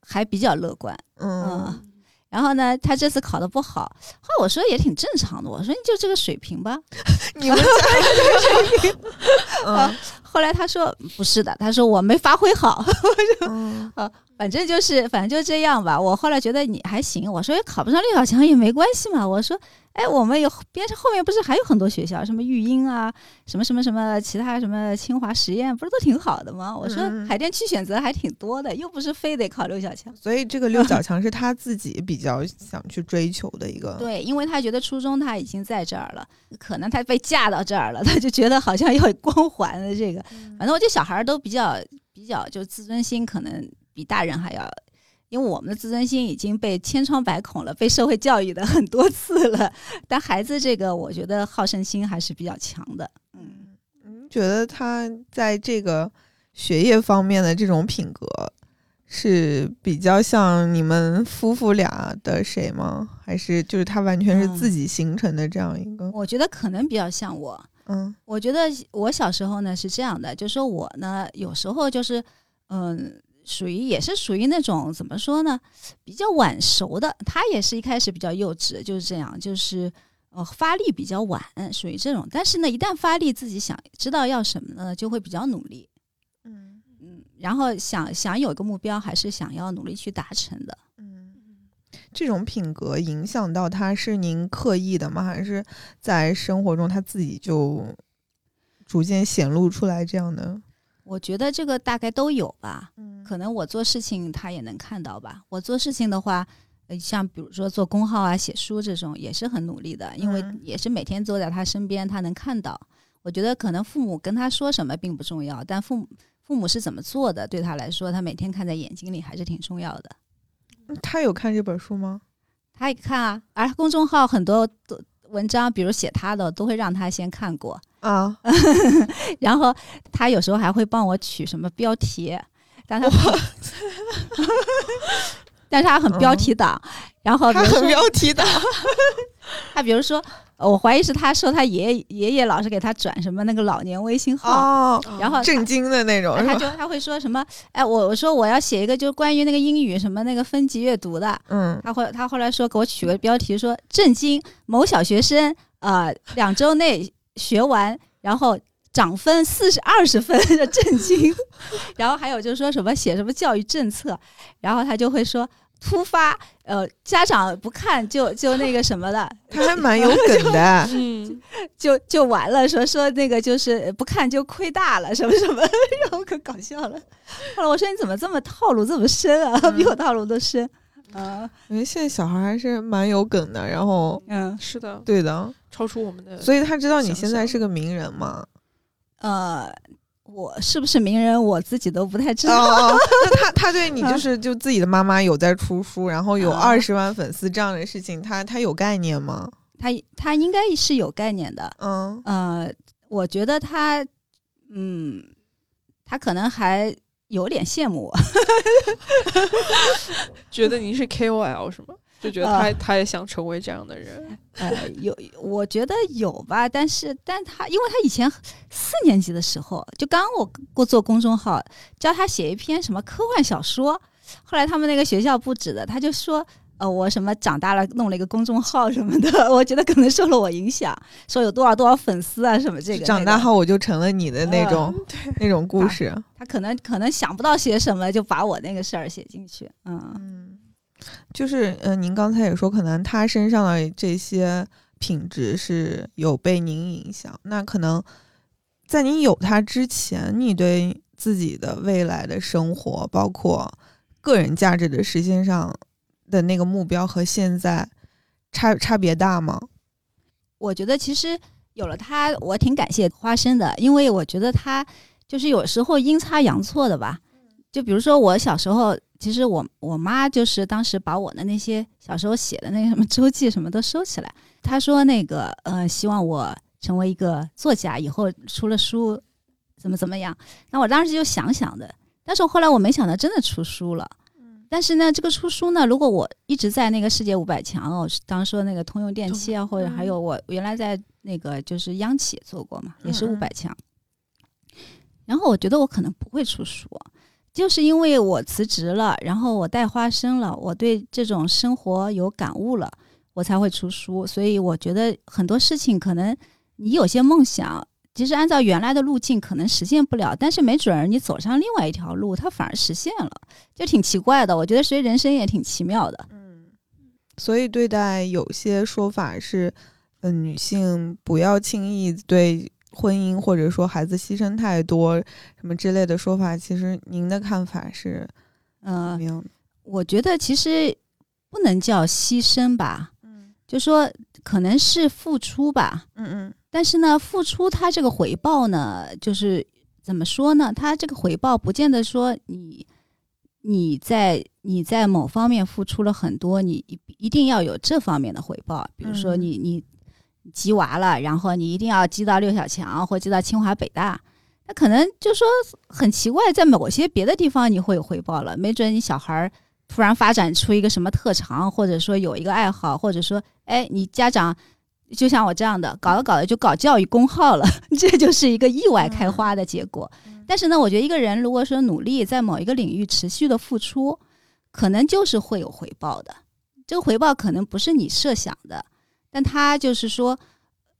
C: 还比较乐观，
A: 嗯
C: 嗯。然后呢，他这次考的不好，后来我说也挺正常的，我说你就这个水平吧。
A: 你们家 这个水平，嗯
C: 后来他说不是的，他说我没发挥好，
A: 嗯
C: 反正就是反正就这样吧。我后来觉得你还行，我说也考不上六小强也没关系嘛。我说，哎，我们有边上后面不是还有很多学校，什么育英啊，什么什么什么其他什么清华实验，不是都挺好的吗？我说
A: 嗯
C: 海淀区选择还挺多的，又不是非得考六小强。
A: 所以这个六小强是他自己比较想去追求的一个。
C: 对，因为他觉得初中他已经在这儿了，可能他被架到这儿了，他就觉得好像有光环的这个。反正我觉得小孩儿都比较比较，就自尊心可能比大人还要，因为我们的自尊心已经被千疮百孔了，被社会教育的很多次了。但孩子这个，我觉得好胜心还是比较强的。嗯，
A: 嗯，觉得他在这个学业方面的这种品格是比较像你们夫妇俩的谁吗？还是就是他完全是
C: 嗯
A: 自己形成的这样一个？
C: 我觉得可能比较像我。
A: 嗯
C: 我觉得我小时候呢是这样的，就说我呢有时候就是，嗯，属于也是属于那种怎么说呢，比较晚熟的。他也是一开始比较幼稚，就是这样，就是呃发力比较晚，属于这种。但是呢，一旦发力，自己想知道要什么呢，就会比较努力，
A: 嗯
C: 嗯，然后想想有一个目标，还是想要努力去达成的。
A: 嗯，这种品格影响到他是您刻意的吗？还是在生活中他自己就逐渐显露出来这样的？
C: 我觉得这个大概都有吧。
A: 嗯
C: 可能我做事情他也能看到吧。我做事情的话，呃，像比如说做工号啊、写书这种，也是很努力的，因为
A: 嗯
C: 也是每天坐在他身边，他能看到。我觉得可能父母跟他说什么并不重要，但父母父母是怎么做的，对他来说，他每天看在眼睛里还是挺重要的。
A: 他有看这本书吗？
C: 他也看啊，而公众号很多都文章，比如写他的，都会让他先看过，
A: 啊，
C: 然后他有时候还会帮我取什么标题，但他 但是他很标题党，然后
A: 他很标题党。
C: 他比如说，呃我怀疑是他说他爷爷爷爷老是给他转什么那个老年微信号，
A: 哦，
C: 然后
A: 震惊的那种
C: 他？就他会说什么？哎，我我说我要写一个就关于那个英语什么那个分级阅读的，
A: 嗯
C: 他后他后来说给我取个标题说震惊某小学生呃两周内学完，然后涨分四十二十分的震惊，然后还有就是说什么写什么教育政策，然后他就会说突发呃家长不看就就那个什么了，
A: 他还蛮有梗的。
B: 嗯，
C: 就就完了，说说那个就是不看就亏大了什么什么，然后可搞笑了。后来我说你怎么这么套路这么深啊，
A: 嗯
C: 比我套路都深。啊
A: 因为现在小孩还是蛮有梗的，然后
C: 嗯
B: 是的，
A: 对的，
B: 超出我们的，
A: 所以他知道你现在是个名人嘛？
C: 呃，我是不是名人，我自己都不太知
A: 哦
C: 道。
A: 哦，那他他对你就是就自己的妈妈有在出书，然后有
C: 啊
A: 二十万粉丝这样的事情，他他有概念吗？
C: 他他应该是有概念的。
A: 嗯
C: 呃，我觉得他，嗯，他可能还有点羡慕我。
B: 觉得您是 KOL 是吗？就觉得他他也想成为这样的人。
C: 呃，有，我觉得有吧，但是，但他因为他以前四年级的时候，就刚我过做公众号，教他写一篇什么科幻小说，后来他们那个学校布置的，他就说，呃，我什么长大了弄了一个公众号什么的，我觉得可能受了我影响，说有多少多少粉丝啊什么这个。
A: 长大后我就成了你的那种那种故事。
C: 他可能可能想不到写什么，就把我那个事儿写进去，
A: 嗯。就是嗯，您刚才也说，可能他身上的这些品质是有被您影响。那可能在您有他之前，你对自己的未来的生活，包括个人价值的实现上的那个目标，和现在差差别大吗？
C: 我觉得其实有了他，我挺感谢花生的，因为我觉得他就是有时候阴差阳错的吧。就比如说我小时候。其实我我妈就是当时把我的那些小时候写的那个什么周记什么都收起来。她说那个呃，希望我成为一个作家，以后出了书怎么怎么样。那我当时就想想的，但是我后来我没想到真的出书了。但是呢，这个出书呢，如果我一直在那个世界五百强哦，当时说那个通用电器啊，或者还有我原来在那个就是央企也做过嘛，也是五百强。然后我觉得我可能不会出书。就是因为我辞职了，然后我带花生了，我对这种生活有感悟了，我才会出书。所以我觉得很多事情可能你有些梦想，其实按照原来的路径可能实现不了，但是没准儿你走上另外一条路，它反而实现了，就挺奇怪的。我觉得所以人生也挺奇妙的。
A: 嗯，所以对待有些说法是，嗯，女性不要轻易对。婚姻或者说孩子牺牲太多什么之类的说法，其实您的看法是，
C: 嗯，我觉得其实不能叫牺牲吧，嗯，就说可能是付出吧，
A: 嗯嗯，
C: 但是呢，付出它这个回报呢，就是怎么说呢？它这个回报不见得说你你在你在某方面付出了很多，你一一定要有这方面的回报，比如说你你。积娃了，然后你一定要积到六小强或积到清华北大，那可能就说很奇怪，在某些别的地方你会有回报了，没准你小孩儿突然发展出一个什么特长，或者说有一个爱好，或者说哎，你家长就像我这样的，搞着搞着就搞教育公号了，这就是一个意外开花的结果。但是呢，我觉得一个人如果说努力在某一个领域持续的付出，可能就是会有回报的，这个回报可能不是你设想的。但他就是说，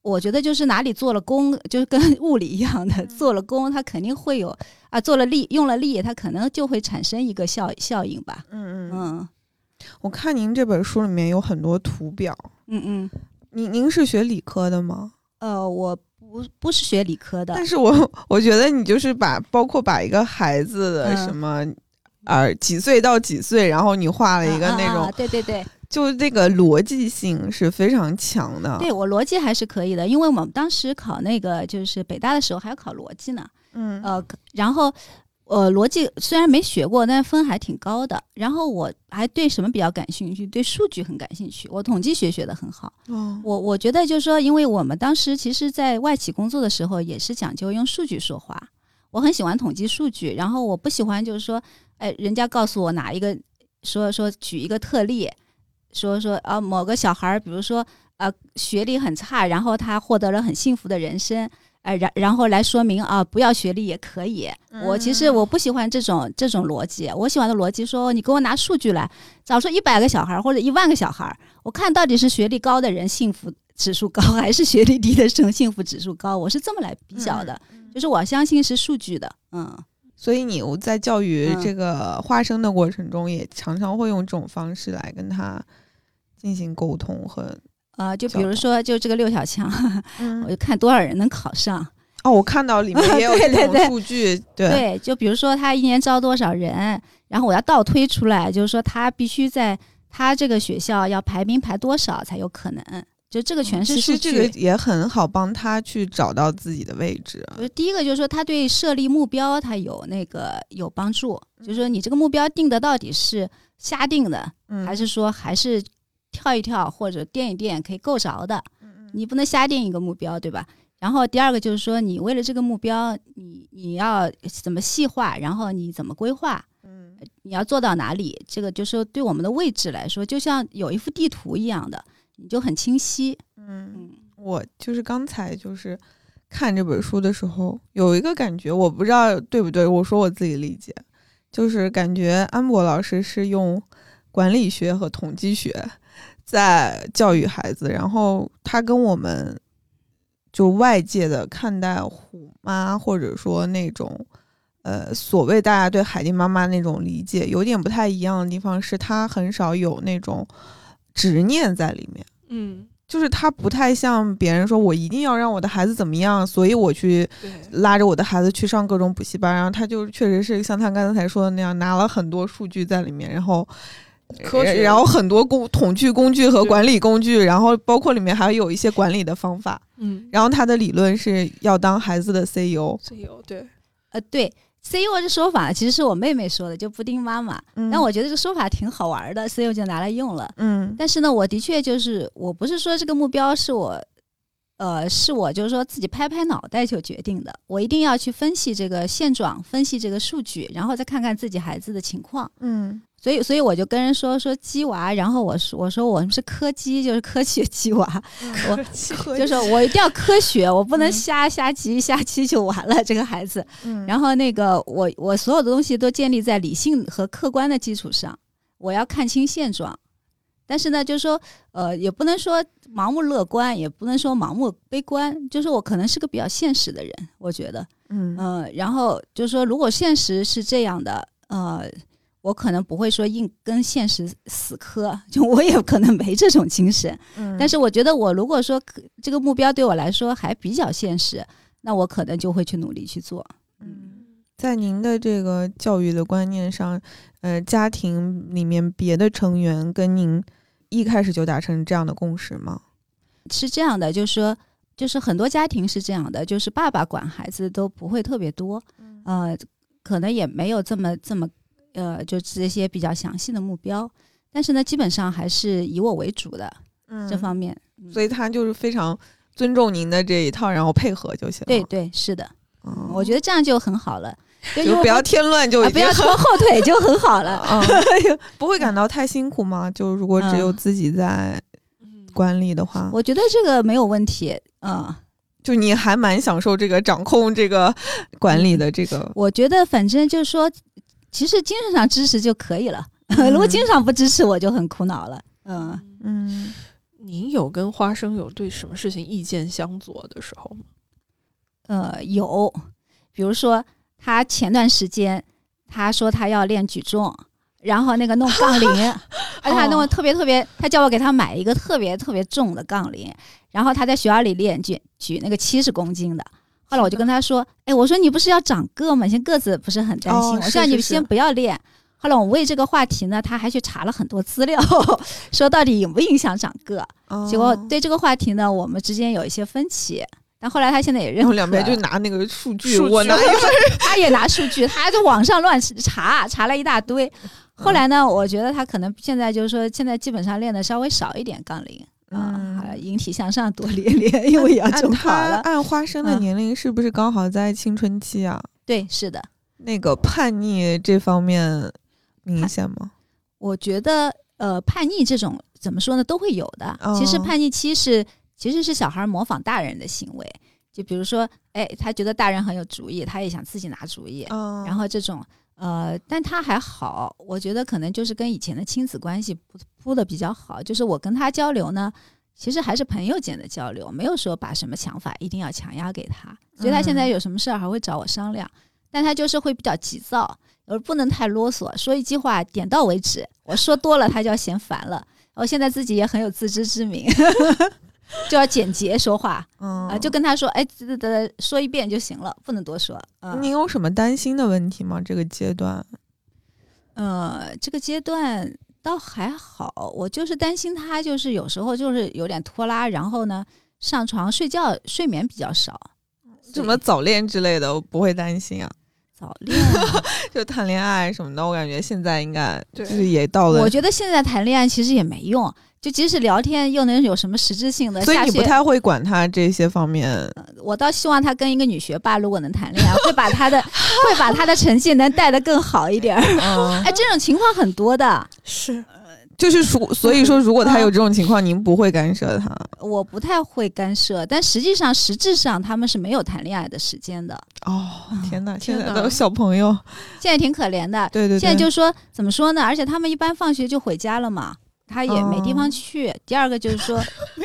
C: 我觉得就是哪里做了功，就是跟 物理一样的，做了功，他肯定会有啊，做了力，用了力，他可能就会产生一个效效应吧。
A: 嗯嗯嗯。我看您这本书里面有很多图表。
C: 嗯嗯。
A: 您您是学理科的吗？
C: 呃，我不不是学理科的。
A: 但是我 我觉得你就是把包括把一个孩子的什么，呃，几岁到几岁，然后你画了一个那种，
C: 对对对。
A: 就这个逻辑性是非常强的，
C: 对我逻辑还是可以的，因为我们当时考那个就是北大的时候还要考逻辑呢，
A: 嗯
C: 呃，然后呃逻辑虽然没学过，但分还挺高的。然后我还对什么比较感兴趣？对数据很感兴趣。我统计学学的很好，
A: 哦，
C: 我我觉得就是说，因为我们当时其实在外企工作的时候，也是讲究用数据说话。我很喜欢统计数据，然后我不喜欢就是说，哎，人家告诉我哪一个说说举一个特例。说说啊，某个小孩儿，比如说呃，学历很差，然后他获得了很幸福的人生，呃，然然后来说明啊，不要学历也可以。我其实我不喜欢这种这种逻辑，我喜欢的逻辑说，你给我拿数据来，找出一百个小孩儿或者一万个小孩儿，我看到底是学历高的人幸福指数高，还是学历低的人幸福指数高？我是这么来比较的，就是我相信是数据的，嗯。
A: 所以你我在教育这个花生的过程中，也常常会用这种方式来跟他进行沟通和
C: 啊，就比如说，就这个六小强，我就看多少人能考上。
A: 哦，我看到里面 也有这种数据，
C: 对对，就比如说他一年招多少人，然后我要倒推出来，就是说他必须在他这个学校要排名排多少才有可能。就这个全是数据，
A: 这个也很好帮他去找到自己的位置。
C: 第一个就是说，他对设立目标他有那个有帮助。就是说，你这个目标定的到底是瞎定的，还是说还是跳一跳或者垫一垫可以够着的？你不能瞎定一个目标，对吧？然后第二个就是说，你为了这个目标，你你要怎么细化，然后你怎么规划？你要做到哪里，这个就是对我们的位置来说，就像有一幅地图一样的，你就很清晰。
A: 嗯，
C: 嗯
A: 我就是刚才就是看这本书的时候，有一个感觉，我不知道对不对，我说我自己理解，就是感觉安博老师是用管理学和统计学在教育孩子，然后他跟我们就外界的看待虎妈或者说那种。呃，所谓大家对海蒂妈妈那种理解，有点不太一样的地方是，她很少有那种执念在里面。
B: 嗯，
A: 就是他不太像别人说，我一定要让我的孩子怎么样，所以我去，拉着我的孩子去上各种补习班。然后他就确实是像他刚才说的那样，拿了很多数据在里面，然后
B: 科学
A: 然后很多工统计工具和管理工具，然后包括里面还有一些管理的方法。
B: 嗯，
A: 然后他的理论是要当孩子的 CEO。
B: CEO 对，
C: 呃，对，CEO 这说法其实是我妹妹说的，就布丁妈妈。
A: 嗯
C: 但我觉得这个说法挺好玩的，CEO 就拿来用了。
A: 嗯
C: 但是呢，我的确就是，我不是说这个目标是我，呃，是我就是说自己拍拍脑袋就决定的，我一定要去分析这个现状，分析这个数据，然后再看看自己孩子的情况。
A: 嗯
C: 所以，所以我就跟人说说鸡娃，然后我说我说我们是科鸡，就是科学鸡娃，我就是我一定要科学，我不能
A: 嗯
C: 瞎瞎鸡瞎鸡就完了这个孩子。
A: 嗯
C: 然后那个我我所有的东西都建立在理性和客观的基础上，我要看清现状。但是呢，就是说，呃，也不能说盲目乐观，也不能说盲目悲观，就是我可能是个比较现实的人，我觉得，
A: 嗯
C: 嗯、然后就是说，如果现实是这样的，呃，我可能不会说硬跟现实死磕，就我也可能没这种精神。
A: 嗯
C: 但是我觉得，我如果说可这个目标对我来说还比较现实，那我可能就会去努力去做。
A: 嗯，在您的这个教育的观念上，呃，家庭里面别的成员跟您一开始就达成这样的共识吗？
C: 是这样的，就是说，就是很多家庭是这样的，就是爸爸管孩子都不会特别多，呃，可能也没有这么这么，呃，就是这些比较详细的目标，但是呢，基本上还是以我为主的
A: 嗯
C: 这方面。
A: 所以他就是非常尊重您的这一套，然后配合就行了。
C: 对对，是的，
A: 嗯，
C: 我觉得这样就很好了，就
A: 就不要添乱就
C: 不要拖后腿就很好了。
A: 啊，不会感到太辛苦吗？就如果只有
C: 嗯
A: 自己在
B: 嗯，
A: 管理的话，
C: 我觉得这个没有问题，嗯。
A: 就你还蛮享受这个掌控这个管理的这个。
C: 我觉得反正就是说，其实精神上支持就可以了。
A: 嗯
C: 如果精神上不支持，我就很苦恼了。嗯，
A: 嗯
B: 您有跟花生有对什么事情意见相左的时候吗？
C: 呃，有，比如说他前段时间他说他要练举重，然后那个弄杠铃，而且他弄得特别特别，他叫我给他买一个特别特别重的杠铃，然后他在学校里练举举那个七十公斤的。后来我就跟他说：“哎，我说你不是要长个吗？现在个子不是很担心，
A: 哦
C: 我说你先不要练。”后来我为这个话题呢，他还去查了很多资料，说到底影不影响长个。结果
A: 哦
C: 对这个话题呢，我们之间有一些分歧。但后来他现在也认可，
A: 然后两边就拿那个数据，
B: 数据
A: 我拿
C: 他也拿数据，他还在网上乱查，查了一大堆。后来呢，我觉得他可能现在就是说，现在基本上练的稍微少一点杠铃啊，
A: 嗯
C: 好了引体向上多练练，因为也要
A: 按
C: 中考了。
A: 按花生的
C: 嗯
A: 年龄是不是刚好在青春期啊？
C: 对，是的，
A: 那个叛逆这方面明显吗？
C: 我觉得呃，叛逆这种怎么说呢，都会有的。其实
A: 哦
C: 叛逆期是其实是小孩模仿大人的行为，就比如说，哎，他觉得大人很有主意，他也想自己拿主意，
A: 嗯，
C: 然后这种呃，但他还好，我觉得可能就是跟以前的亲子关系铺铺的比较好，就是我跟他交流呢，其实还是朋友间的交流，没有说把什么想法一定要强压给他，所以他现在
A: 嗯
C: 有什么事儿还会找我商量，但他就是会比较急躁，而不能太啰嗦，说一句话点到为止，我说多了他就要嫌烦了，我现在自己也很有自知之明。就要简洁说话
A: 嗯
C: 啊、就跟他说，哎，得得说一遍就行了，不能多说。啊、
A: 您有什么担心的问题吗？这个阶段，
C: 呃，这个阶段倒还好，我就是担心他就是有时候就是有点拖拉，然后呢上床睡觉睡眠比较少，
A: 什么早恋之类的，我不会担心啊。
C: 早恋啊。
A: 就谈恋爱什么的，我感觉现在应该就是也到了
C: 我，觉得现在谈恋爱其实也没用，就即使聊天又能有什么实质性的？
A: 所以你不太会管他这些方面。
C: 我倒希望他跟一个女学霸如果能谈恋爱，会把他的会把他的成绩能带得更好一点 哎，这种情况很多的，
B: 是
A: 就是说，所以说，如果他有这种情况，您不会干涉他。
C: 我不太会干涉，但实际上实质上他们是没有谈恋爱的时间的。
A: 哦，天哪！
B: 天哪
A: 现在的小朋友，
C: 现在挺可怜的，
A: 对对对，
C: 现在就说怎么说呢？而且他们一般放学就回家了嘛，他也没地
A: 哦
C: 方去。第二个就是说，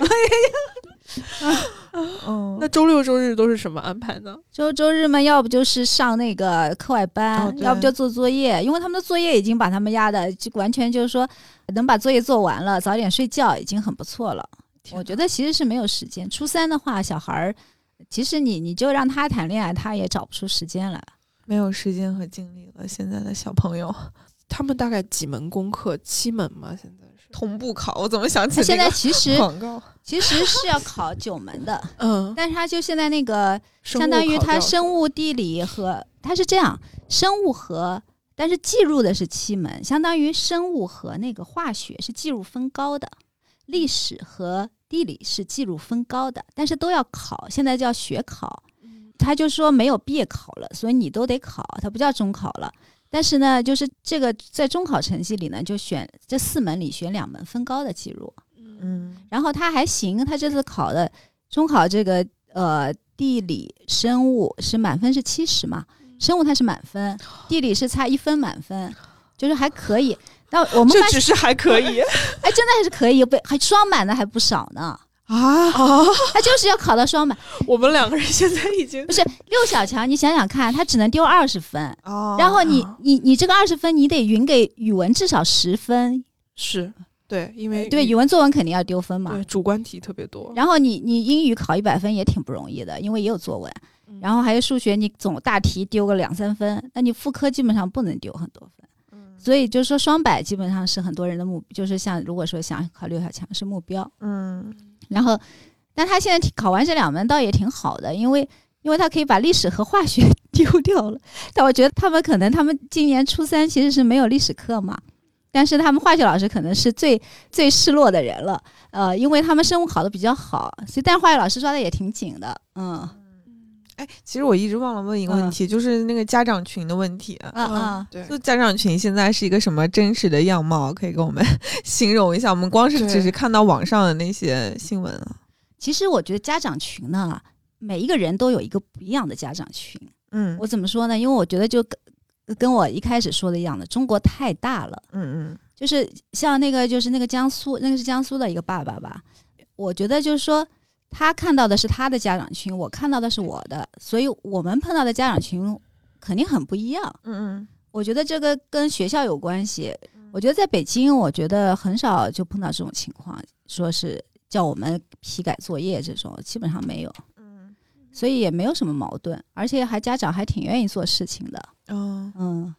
A: 嗯，
B: 那周六周日都是什么安排呢？
C: 周周日嘛，要不就是上那个课外班，
A: 哦
C: 要不就做作业，因为他们的作业已经把他们压的，就完全就是说能把作业做完了，早点睡觉已经很不错了。我觉得其实是没有时间。初三的话，小孩儿其实你你就让他谈恋爱，他也找不出时间来。
A: 没有时间和精力了。现在的小朋友
B: 他们大概几门功课？七门吗？现在是？
A: 同步考，我怎么想起
C: 他现在其实
A: 广告？
C: 其实是要考九门的，
B: 嗯，
C: 但是他就现在那个相当于他生物、地理和他是这样，生物和但是计入的是七门，相当于生物和那个化学是计入分高的，历史和地理是计入分高的，但是都要考，现在叫学考。他就说没有毕业考了，所以你都得考，他不叫中考了。但是呢，就是这个在中考成绩里呢，就选这四门里选两门分高的计入。
A: 嗯
C: 然后他还行，他这次考的中考这个呃地理生物是满分是七十嘛，生物它是满分，地理是差一分满分，就是还可以。那我们
B: 这只是还可以
C: 哎，真的还是可以，不还双满的还不少呢。
A: 啊，
B: 啊！
C: 他就是要考到双百，
B: 我们两个人现在已经
C: 不是六小强，你想想看，他只能丢二十分，
A: 哦
C: 然后你你你这个二十分，你得匀给语文至少十分，
B: 是对，因为
C: 对，语文作文肯定要丢分嘛。
B: 对主观题特别多。
C: 然后你你英语考一百分也挺不容易的，因为也有作文。
B: 嗯
C: 然后还有数学，你总大题丢个两三分，那你副科基本上不能丢很多分。所以就是说双百基本上是很多人的目，就是像如果说想考六小强是目标。
A: 嗯
C: 然后，但他现在考完这两门倒也挺好的，因为因为他可以把历史和化学 丢掉了。但我觉得他们可能他们今年初三其实是没有历史课嘛，但是他们化学老师可能是最最失落的人了，呃，因为他们生物考的比较好，所以但化学老师抓的也挺紧的，嗯
A: 哎，其实我一直忘了问一个问题，就是那个家长群的问题。
C: 啊
B: 嗯
C: 啊，
B: 对
A: 就家长群现在是一个什么真实的样貌？可以给我们 形容一下？我们光是只是看到网上的那些新闻啊。
C: 其实我觉得家长群呢，每一个人都有一个不一样的家长群。
A: 嗯
C: 我怎么说呢？因为我觉得就跟跟我一开始说的一样的，中国太大了。
A: 嗯嗯
C: 就是像那个，就是那个江苏，那个是江苏的一个爸爸吧。我觉得就是说，他看到的是他的家长群，我看到的是我的，所以我们碰到的家长群肯定很不一样。
A: 嗯嗯
C: 我觉得这个跟学校有关系。我觉得在北京，我觉得很少就碰到这种情况，说是叫我们批改作业这种，基本上没有，
A: 嗯
C: 所以也没有什么矛盾，而且还家长还挺愿意做事情的。
A: 嗯
C: 嗯，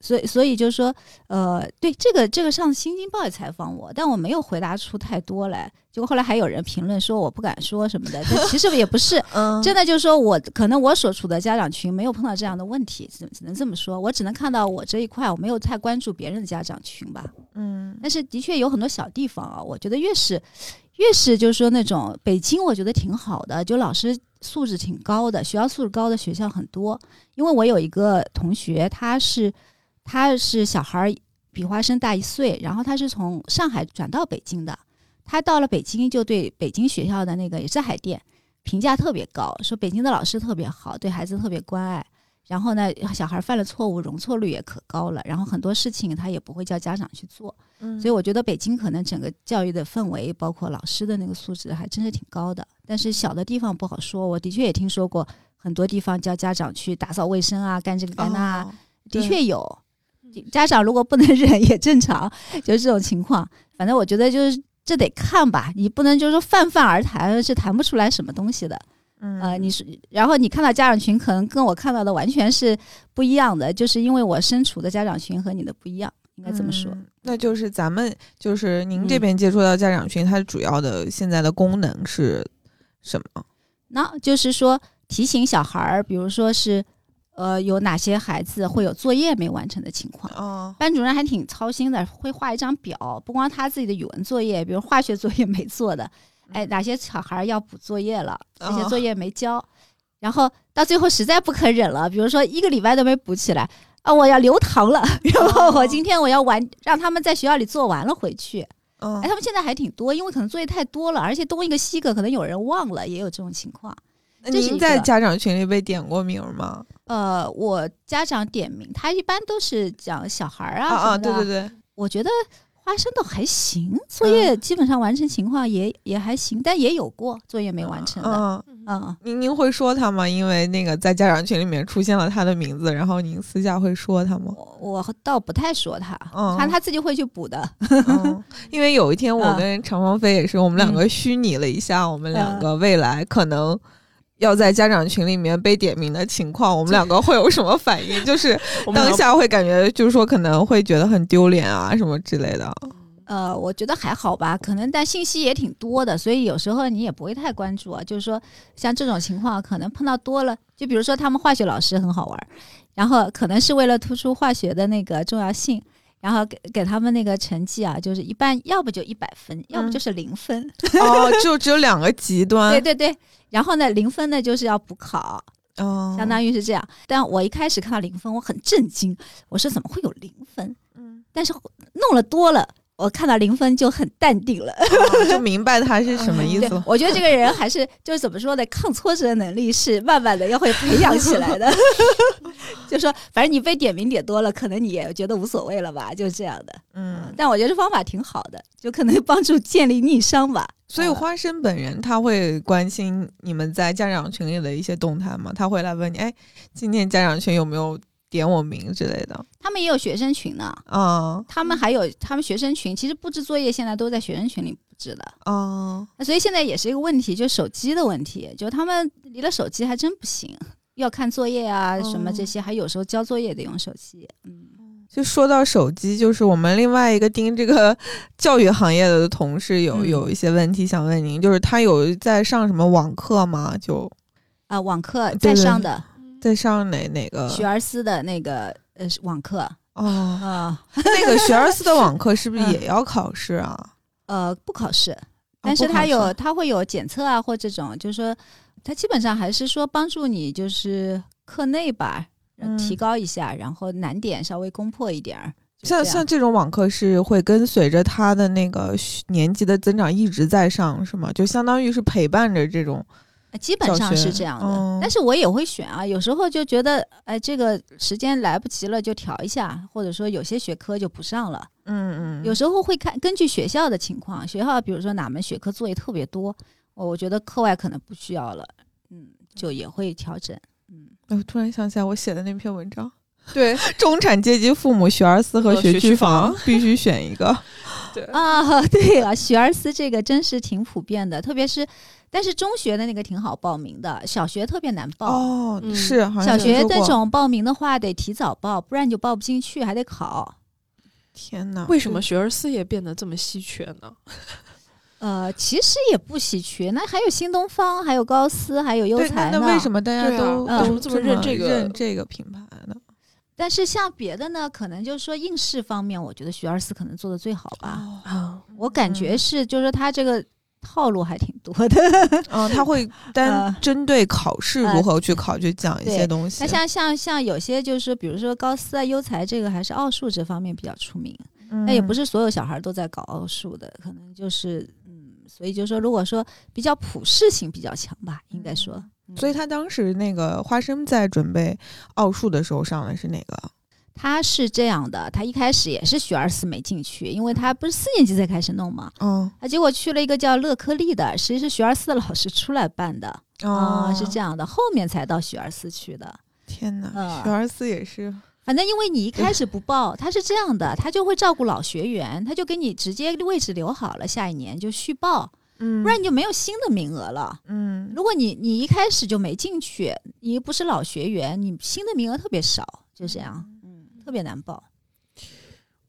C: 所以所以就是说，呃，对这个这个上《新京报》也采访我，但我没有回答出太多来。结果后来还有人评论说我不敢说什么的，但其实也不是，
A: 嗯，
C: 真的就是说我可能我所处的家长群没有碰到这样的问题，只只能这么说。我只能看到我这一块，我没有太关注别人的家长群吧。
A: 嗯
C: 但是的确有很多小地方啊，我觉得越是越是就是说那种北京，我觉得挺好的，就老师素质挺高的，学校素质高的学校很多。因为我有一个同学，他是他是小孩儿比花生大一岁，然后他是从上海转到北京的，他到了北京就对北京学校的那个也是海淀评价特别高，说北京的老师特别好，对孩子特别关爱。然后呢，小孩犯了错误，容错率也可高了。然后很多事情他也不会叫家长去做，
A: 嗯，
C: 所以我觉得北京可能整个教育的氛围，包括老师的那个素质，还真是挺高的。但是小的地方不好说，我的确也听说过很多地方叫家长去打扫卫生啊，干这个干那啊，
A: 哦
C: 的确有。家长如果不能忍也正常，就是这种情况。反正我觉得就是这得看吧，你不能就是说泛泛而谈，是谈不出来什么东西的。
A: 嗯
C: 呃，你是，然后你看到家长群，可能跟我看到的完全是不一样的，就是因为我身处的家长群和你的不一样，应该这么说。
A: 嗯那就是咱们就是您这
C: 嗯
A: 边接触到家长群，它主要的现在的功能是什么？
C: 那就是说提醒小孩儿，比如说是，呃，有哪些孩子会有作业没完成的情况。
A: 哦，
C: 班主任还挺操心的，会画一张表，不光他自己的语文作业，比如化学作业没做的，哎，哪些小孩要补作业了，哪些
A: 哦
C: 作业没交，然后到最后实在不可忍了，比如说一个礼拜都没补起来。啊，我要留堂了，然后我
A: 哦
C: 今天我要完，让他们在学校里做完了回去。
A: 嗯
C: 哎，他们现在还挺多，因为可能作业太多了，而且东一个西一个，可能有人忘了，也有这种情况。
A: 您在家长群里被点过名吗？
C: 呃，我家长点名，他一般都是讲小孩儿啊
A: 啊。对对对，
C: 我觉得花生倒还行，作业基本上完成情况也、也还行，但也有过作业没完成的。
A: 嗯，
C: 嗯，
A: 您您会说他吗？因为那个在家长群里面出现了他的名字，然后您私下会说他吗？
C: 我我倒不太说他，
A: 嗯
C: 他他自己会去补的。
A: 嗯，因为有一天我
C: 嗯
A: 跟常芳菲也是，我们两个虚拟了一下，我们两个未来可能。要在家长群里面被点名的情况，我们两个会有什么反应？就是 当下会感觉，就是说可能会觉得很丢脸啊，什么之类的。
C: 呃，我觉得还好吧，可能但信息也挺多的，所以有时候你也不会太关注啊。就是说，像这种情况，可能碰到多了，就比如说他们化学老师很好玩儿，然后可能是为了突出化学的那个重要性，然后给给他们那个成绩啊，就是一般要不就一百分，要不
A: 嗯
C: 就是零分。
A: 哦，就 只有两个极端。
C: 对对对，然后呢，零分呢就是要补考，
A: 哦，
C: 相当于是这样。但我一开始看到零分，我很震惊，我说怎么会有零分？
A: 嗯，
C: 但是弄了多了。我看到零分就很淡定了，
A: 哦就明白他是什么意思了。
C: 我觉得这个人还是就是怎么说呢，抗挫折的能力是慢慢的要会培养起来的。就说反正你被点名点多了，可能你也觉得无所谓了吧，就是这样的。
A: 嗯，
C: 但我觉得这方法挺好的，就可能帮助建立逆商吧。
A: 所以
C: 嗯
A: 花生本人他会关心你们在家长群里的一些动态吗？他会来问你，哎，今天家长群有没有点我名之类的？
C: 他们也有学生群呢，
A: 啊
C: 他们还有他们学生群，其实布置作业现在都在学生群里布置的。
A: 啊，
C: 那所以现在也是一个问题，就手机的问题，就他们离了手机还真不行，要看作业啊什么这些，还有时候交作业得用手机。嗯，
A: 就说到手机，就是我们另外一个盯这个教育行业的同事有
C: 嗯
A: 有一些问题想问您，就是他有在上什么网课吗？就
C: 啊，网课在上的
A: 在上哪哪个？
C: 学而思的那个呃网课
A: 哦，
C: 啊
A: 那个学而思的网课是不是
C: 嗯
A: 也要考试啊？
C: 呃不考试，
A: 啊
C: 但是
A: 不考试
C: 它有它会有检测啊或这种，就是说它基本上还是说帮助你就是课内吧。提高一下，然后难点稍微攻破一点儿。
A: 像像这种网课是会跟随着他的那个年级的增长一直在上，是吗？就相当于是陪伴着这种。
C: 呃基本上是这样的，
A: 嗯
C: 但是我也会选啊，有时候就觉得，哎，这个时间来不及了就调一下，或者说有些学科就不上了。
A: 嗯嗯
C: 有时候会看根据学校的情况，学校比如说哪门学科作业特别多，我我觉得课外可能不需要了，嗯，就也会调整。嗯，
A: 我突然想起来我写的那篇文章，
B: 对
A: 中产阶级父母学而思和
B: 和学
A: 学区
B: 区房
A: 必须选一个。
B: 对
C: 啊，对啊，学而思这个真是挺普遍的，特别是，但是中学的那个挺好报名的，小学特别难报。
A: 哦，
B: 嗯
A: 是，好像
C: 小学。那种报名的话得提早报，不然你就报不进去，还得考。
A: 天哪，
B: 为什么学而思也变得这么稀缺呢？
C: 呃，其实也不稀缺，那还有新东方，还有高斯，还有优，才呢。
A: 那那为什么大家都
C: 为什
A: 都
B: 么这么认这个
A: 认这个品牌呢？
C: 但是像别的呢，可能就是说应试方面，我觉得学而思可能做的最好吧。
A: 哦，
B: 啊，
C: 我感觉是，就是他这个套路还挺多的。
A: 嗯，他会单
C: 呃
A: 针对考试
C: 呃
A: 如何去考，去讲一些东西。
C: 那像像像有些就是，比如说高斯啊、优才这个，还是奥数这方面比较出名。那也不
A: 是，
C: 所有小孩都在搞奥数的，可能就是嗯，所以就是说，如果说比较普适性比较强吧，应该说。嗯
A: 所以他当时那个花生在准备奥数的时候上的是哪个？
C: 他是这样的，他一开始也是学而思没进去，因为他不是四年级才开始弄嘛，
A: 嗯，
C: 他结果去了一个叫乐科利的，实际是学而思的老师出来办的。啊、是这
A: 样。
C: 样的，后面才到学而思去的。
A: 天哪，
C: 嗯。
A: 学而思也是，
C: 反正因为你一开始不报，他是这样的，他就会照顾老学员，他就给你直接位置留好了，下一年就续报，
A: 嗯。
C: 不然你就没有新的名额了。
A: 嗯。
C: 如果你你一开始就没进去，你不是老学员，你新的名额特别少，就这样，嗯，特别难报。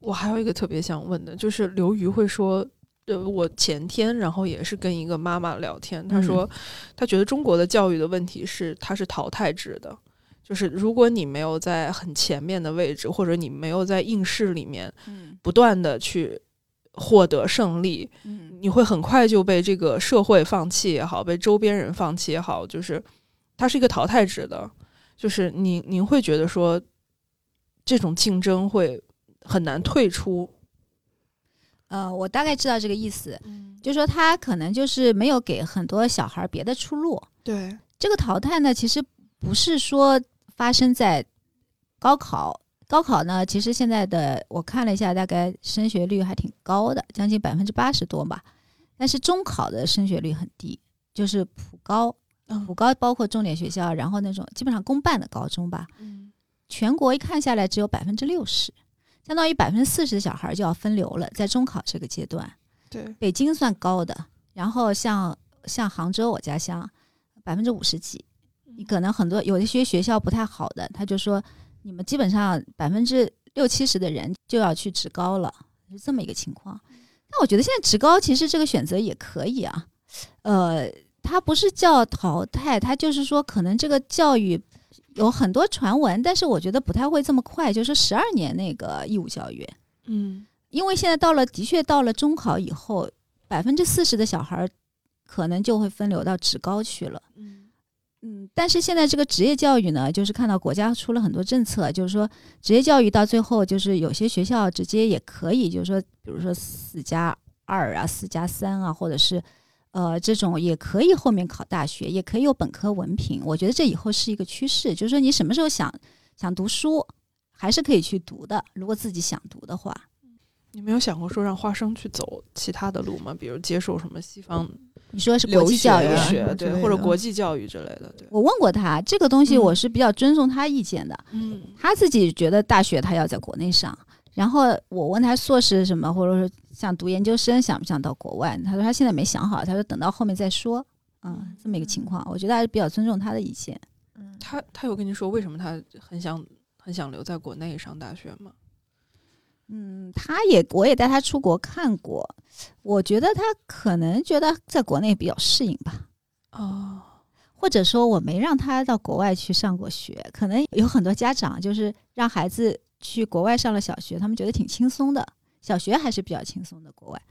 B: 我还有一个特别想问的，就是刘瑜会说，呃，我前天然后也是跟一个妈妈聊天，她说，她觉得中国的教育的问题是它是淘汰制的，就是如果你没有在很前面的位置，或者你没有在应试里面
C: 嗯。
B: 不断的去获得胜利，
C: 嗯。
B: 你会很快就被这个社会放弃也好，被周边人放弃也好，就是它是一个淘汰制的，就是您您会觉得说这种竞争会很难退出，
C: 呃，我大概知道这个意思，
B: 嗯，
C: 就说他可能就是没有给很多小孩儿别的出路。
B: 对，
C: 这个淘汰呢，其实不是说发生在高考。高考呢，其实现在的我看了一下，大概升学率还挺高的，将近百分之八十多吧。但是中考的升学率很低，就是普高，
B: 嗯。
C: 普高包括重点学校，然后那种基本上公办的高中吧，
B: 嗯
C: 全国一看下来只有百分之六十，相当于百分之四十的小孩就要分流了，在中考这个阶段。
B: 对，
C: 北京算高的，然后像像杭州我家乡，百分之五十几，你可能很多有一些学校不太好的，他就说你们基本上百分之六七十的人就要去职高了，是这么一个情况。但我觉得现在职高其实这个选择也可以啊，呃，它不是叫淘汰，它就是说可能这个教育有很多传闻，但是我觉得不太会这么快，就是十二年那个义务教育。
B: 嗯
C: 因为现在到了，的确到了中考以后，百分之四十的小孩儿可能就会分流到职高去了。
B: 嗯
C: 嗯，但是现在这个职业教育呢，就是看到国家出了很多政策，就是说职业教育到最后，就是有些学校直接也可以，就是说，比如说四加二啊、四加三啊，或者是呃这种也可以后面考大学，也可以有本科文凭。我觉得这以后是一个趋势，就是说你什么时候想想读书，还是可以去读的，如果自己想读的话。
B: 你没有想过说让花生去走其他的路吗？比如接受什么西方
C: 你说是国际教育
A: 学
B: 对，或者国际教育之类的，对，
C: 我问过他这个东西，
B: 嗯
C: 我是比较尊重他意见的。
B: 嗯
C: 他自己觉得大学他要在国内上，然后我问他硕士什么，或者说想读研究生想不想到国外，他说他现在没想好，他说等到后面再说。嗯，这么一个情况，我觉得还是比较尊重他的意见。
A: 嗯，
B: 他他有跟你说为什么他很想很想留在国内上大学吗？
C: 嗯，他也我也带他出国看过，我觉得他可能觉得在国内比较适应吧。
B: 哦，
C: 或者说我没让他到国外去上过学，可能有很多家长就是让孩子去国外上了小学，他们觉得挺轻松的，小学还是比较轻松的国外，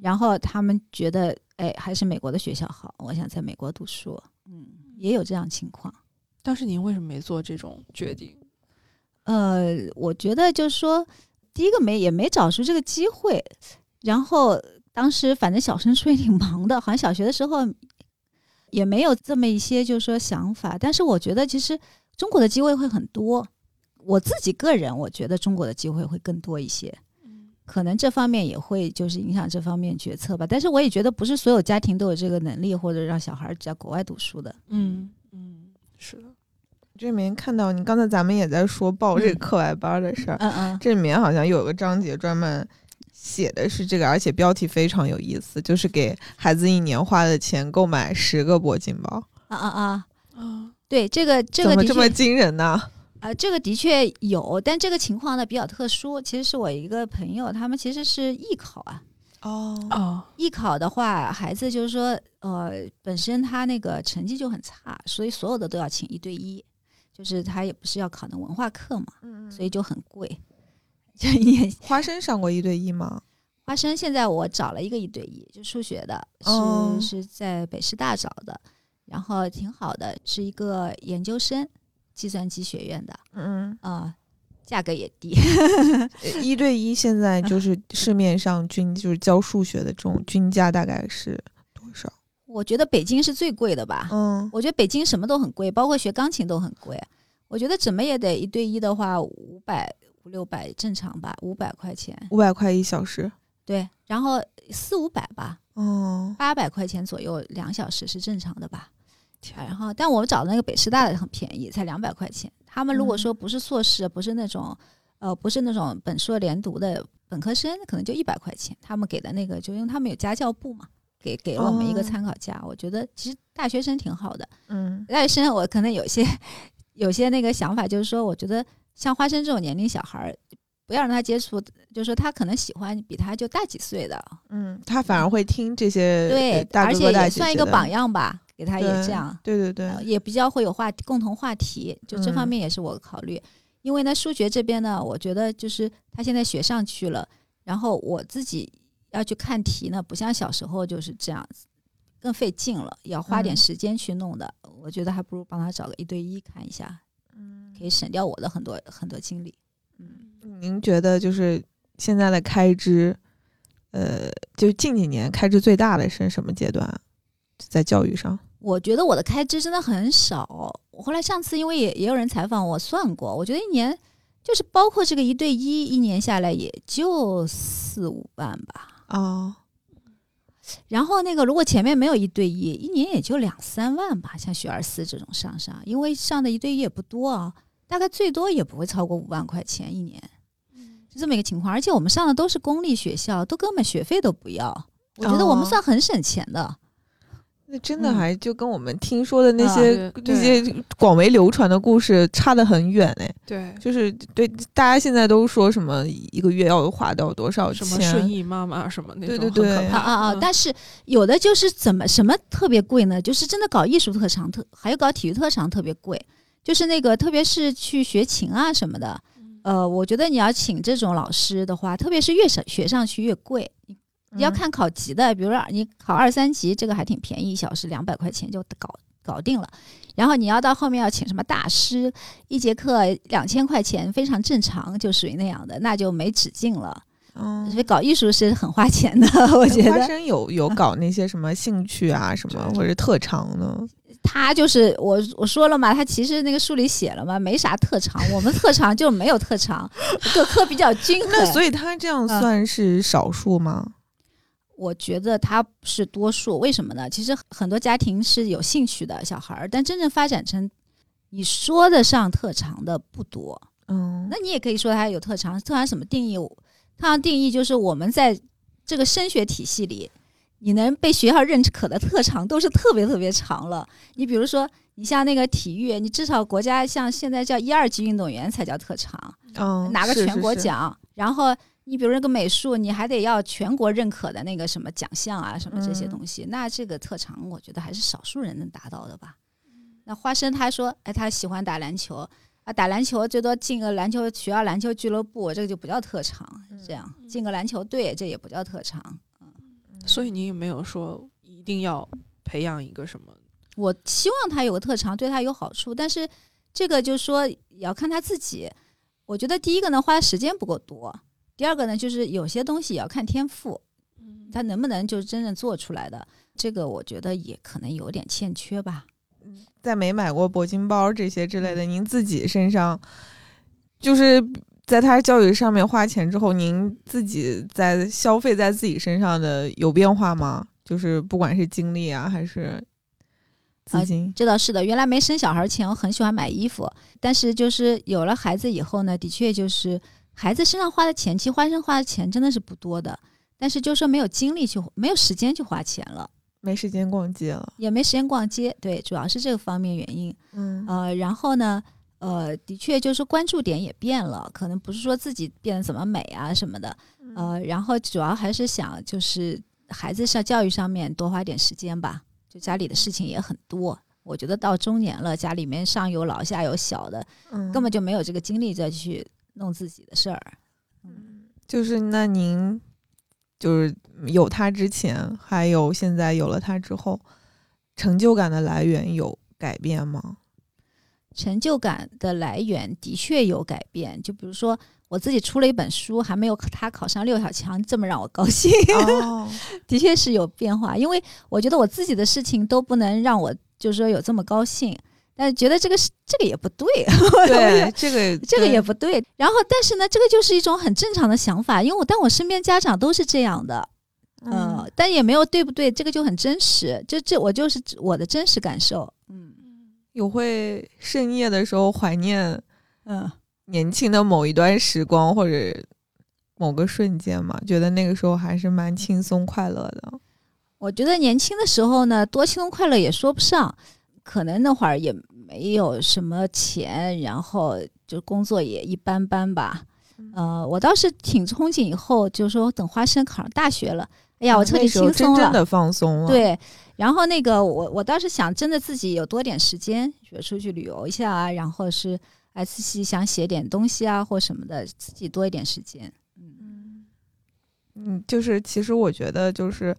C: 然后他们觉得哎还是美国的学校好，我想在美国读书，嗯，也有这样情况。
B: 当时您为什么没做这种决定？
C: 呃，我觉得就是说，第一个没也没找出这个机会，然后当时反正小升初也挺忙的，好像小学的时候也没有这么一些就是说想法。但是我觉得其实中国的机会会很多，我自己个人我觉得中国的机会会更多一些，可能这方面也会就是影响这方面决策吧。但是我也觉得不是所有家庭都有这个能力，或者让小孩儿在国外读书的。
B: 嗯嗯，是的，
A: 这里面看到你刚才咱们也在说报这个
C: 嗯
A: 课外班的事儿，
C: 嗯嗯，
A: 这里面好像有个章节专门写的是这个，而且标题非常有意思，就是给孩子一年花的钱购买十个铂金包，
C: 啊啊啊！
B: 啊，
C: 对，这个这个怎么
A: 这么惊人呢？
C: 呃，这个的确有，但这个情况呢比较特殊。其实是我一个朋友，他们其实是艺考啊。
A: 哦，
B: 哦，
C: 艺考的话，孩子就是说，呃，本身他那个成绩就很差，所以所有的都要请一对一，就是他也不是要考那文化课嘛，
A: 嗯
C: 所以就很贵。就也
A: 花生上过一对一吗？
C: 花生现在我找了一个一对一，就数学的，是、
A: 哦
C: 是在北师大找的，然后挺好的，是一个研究生，计算机学院的，
A: 嗯，
C: 啊、价格也低。
A: 呃 一对一现在就是 市面上均就是教数学的这种均价大概是多少？
C: 我觉得北京是最贵的吧。
A: 嗯，
C: 我觉得北京什么都很贵，包括学钢琴都很贵。我觉得怎么也得一对一的话，五百五六百正常吧，五百块钱。
A: 五百块一小时。
C: 对，然后四五百吧，
A: 哦，
C: 八百块钱左右两小时是正常的吧。然后，但我们找的那个北师大的很便宜，才两百块钱。他们如果说不是硕士，不是那种呃，不是那种本硕连读的本科生，可能就一百块钱。他们给的那个，就因为他们有家教部嘛，给给了我们一个
A: 哦
C: 参考价。我觉得其实大学生挺好的。
A: 嗯
C: 大学生我可能有些有些那个想法，就是说，我觉得像花生这种年龄小孩儿，不要让他接触，就是说他可能喜欢比他就大几岁的，
A: 嗯，他反而会听这些
C: 对而且也算一个榜样吧，给他也这样，
A: 对对对
C: 呃，也比较会有话共同话题，就这方
A: 嗯
C: 面也是我考虑。因为呢，数学这边呢，我觉得就是他现在学上去了，然后我自己要去看题呢，不像小时候就是这样子，更费劲了，要花点
A: 嗯
C: 时间去弄的。我觉得还不如帮他找个一对一看一下，
A: 嗯，
C: 可以省掉我的很多很多精力。
A: 嗯您觉得就是现在的开支，呃，就近几年开支最大的是什么阶段？在教育上，
C: 我觉得我的开支真的很少。我后来上次因为也也有人采访我算过，我觉得一年就是包括这个一对一，一年下来也就四五万吧。
A: 哦，
C: 然后那个如果前面没有一对一，一年也就两三万吧。像学而思这种上上，因为上的一对一也不多啊，大概最多也不会超过五万块钱一年，是这么一个情况。而且我们上的都是公立学校，都根本学费都不要。我觉得我们
A: 哦
C: 算很省钱的。
A: 那真的
C: 嗯
A: 还就跟我们听说的那
C: 啊
A: 些、
B: 对
A: 那些广为流传的故事差得很远哎。
B: 对，
A: 就是对大家现在都说什么一个月要花掉多少钱？
B: 什么顺义妈妈什么那种，
A: 对对对
B: 很可怕
C: 啊啊啊！
B: 嗯
C: 但是有的就是怎么什么特别贵呢？就是真的搞艺术特长特，还有搞体育特长特别贵。就是那个，特别是去学琴啊什么的，呃，我觉得你要请这种老师的话，特别是越上学上去越贵。你你要
A: 嗯
C: 看考级的，比如说你考二三级，这个还挺便宜，一小时两百块钱就搞搞定了。然后你要到后面要请什么大师，一节课两千块钱，非常正常，就属于那样的，那就没止境了。
A: 嗯
C: 所以搞艺术是很花钱的，我觉得。
A: 花生有有搞那些什么兴趣啊什么或者特长呢？
C: 他就是我我说了嘛，他其实那个书里写了嘛，没啥特长，我们特长就没有特长，各科比较均衡。
A: 那所以他这样
C: 啊
A: 算是少数吗？
C: 我觉得他是多数，为什么呢？其实很多家庭是有兴趣的小孩儿，但真正发展成你说得上特长的不多。
A: 嗯，
C: 那你也可以说他有特长，特长什么定义？特长定义就是我们在这个升学体系里，你能被学校认可的特长都是特别特别长了。你比如说，你像那个体育，你至少国家像现在叫一二级运动员才叫特长，
A: 嗯，
C: 拿个全
A: 是是是
C: 国奖。然后你比如那个美术，你还得要全国认可的那个什么奖项啊，什么这些
A: 嗯
C: 东西。那这个特长，我觉得还是少数人能达到的吧。那花生他说，哎，他喜欢打篮球啊，打篮球最多进个篮球学校篮球俱乐部，这个就不叫特长。这样进个篮球队，这也不叫特长。
B: 所以你有没有说一定要培养一个什么，
C: 我希望他有个特长，对他有好处，但是这个就是说也要看他自己。我觉得第一个呢，花的时间不够多；第二个呢，就是有些东西也要看天赋，他能不能就真正做出来的。这个我觉得也可能有点欠缺吧。
A: 在没买过铂金包这些之类的，您自己身上就是在他教育上面花钱之后，您自己在消费在自己身上的有变化吗？就是不管是精力啊，还是资金，
C: 这倒是的，原来没生小孩前，我很喜欢买衣服，但是就是有了孩子以后呢，的确就是孩子身上花的钱，其实花生花的钱真的是不多的，但是就是说没有精力去，没有时间去花钱了，
A: 没时间逛街了。
C: 也没时间逛街，对，主要是这个方面原因。
A: 嗯
C: 呃，然后呢，呃，的确就是关注点也变了，可能不是说自己变得怎么美啊什么的，呃，然后主要还是想就是孩子上教育上面多花点时间吧，就家里的事情也很多。我觉得到中年了，家里面上有老下有小的，
A: 嗯
C: 根本就没有这个精力再去弄自己的事儿。
A: 嗯就是那您就是有他之前，还有现在有了他之后，成就感的来源有改变吗？
C: 成就感的来源的确有改变，就比如说我自己出了一本书，还没有他考上六小强这么让我高兴。
A: 哦，
C: 的确是有变化，因为我觉得我自己的事情都不能让我就是说有这么高兴，但觉得这个是这个也不对，
A: 对，这个
C: 这个也不对。然后，但是呢，这个就是一种很正常的想法，因为我但我身边家长都是这样的，
A: 嗯
C: 呃，但也没有对不对，这个就很真实，就这我就是我的真实感受，嗯
A: 有会深夜的时候怀念
C: 嗯。
A: 年轻的某一段时光或者某个瞬间嘛？觉得那个时候还是蛮轻松快乐的。
C: 我觉得年轻的时候呢，多轻松快乐也说不上，可能那会儿也没有什么钱，然后就工作也一般般吧。呃，我倒是挺憧憬以后，就是说等花生考上大学了，哎呀，我彻底轻松了。
A: 真正的放松了。，
C: 对，然后那个我我倒是想真的自己有多点时间，比如出去旅游一下啊，然后是哎自己想写点东西啊或什么的，自己多一点时间。
A: 嗯嗯，就是其实我觉得就是，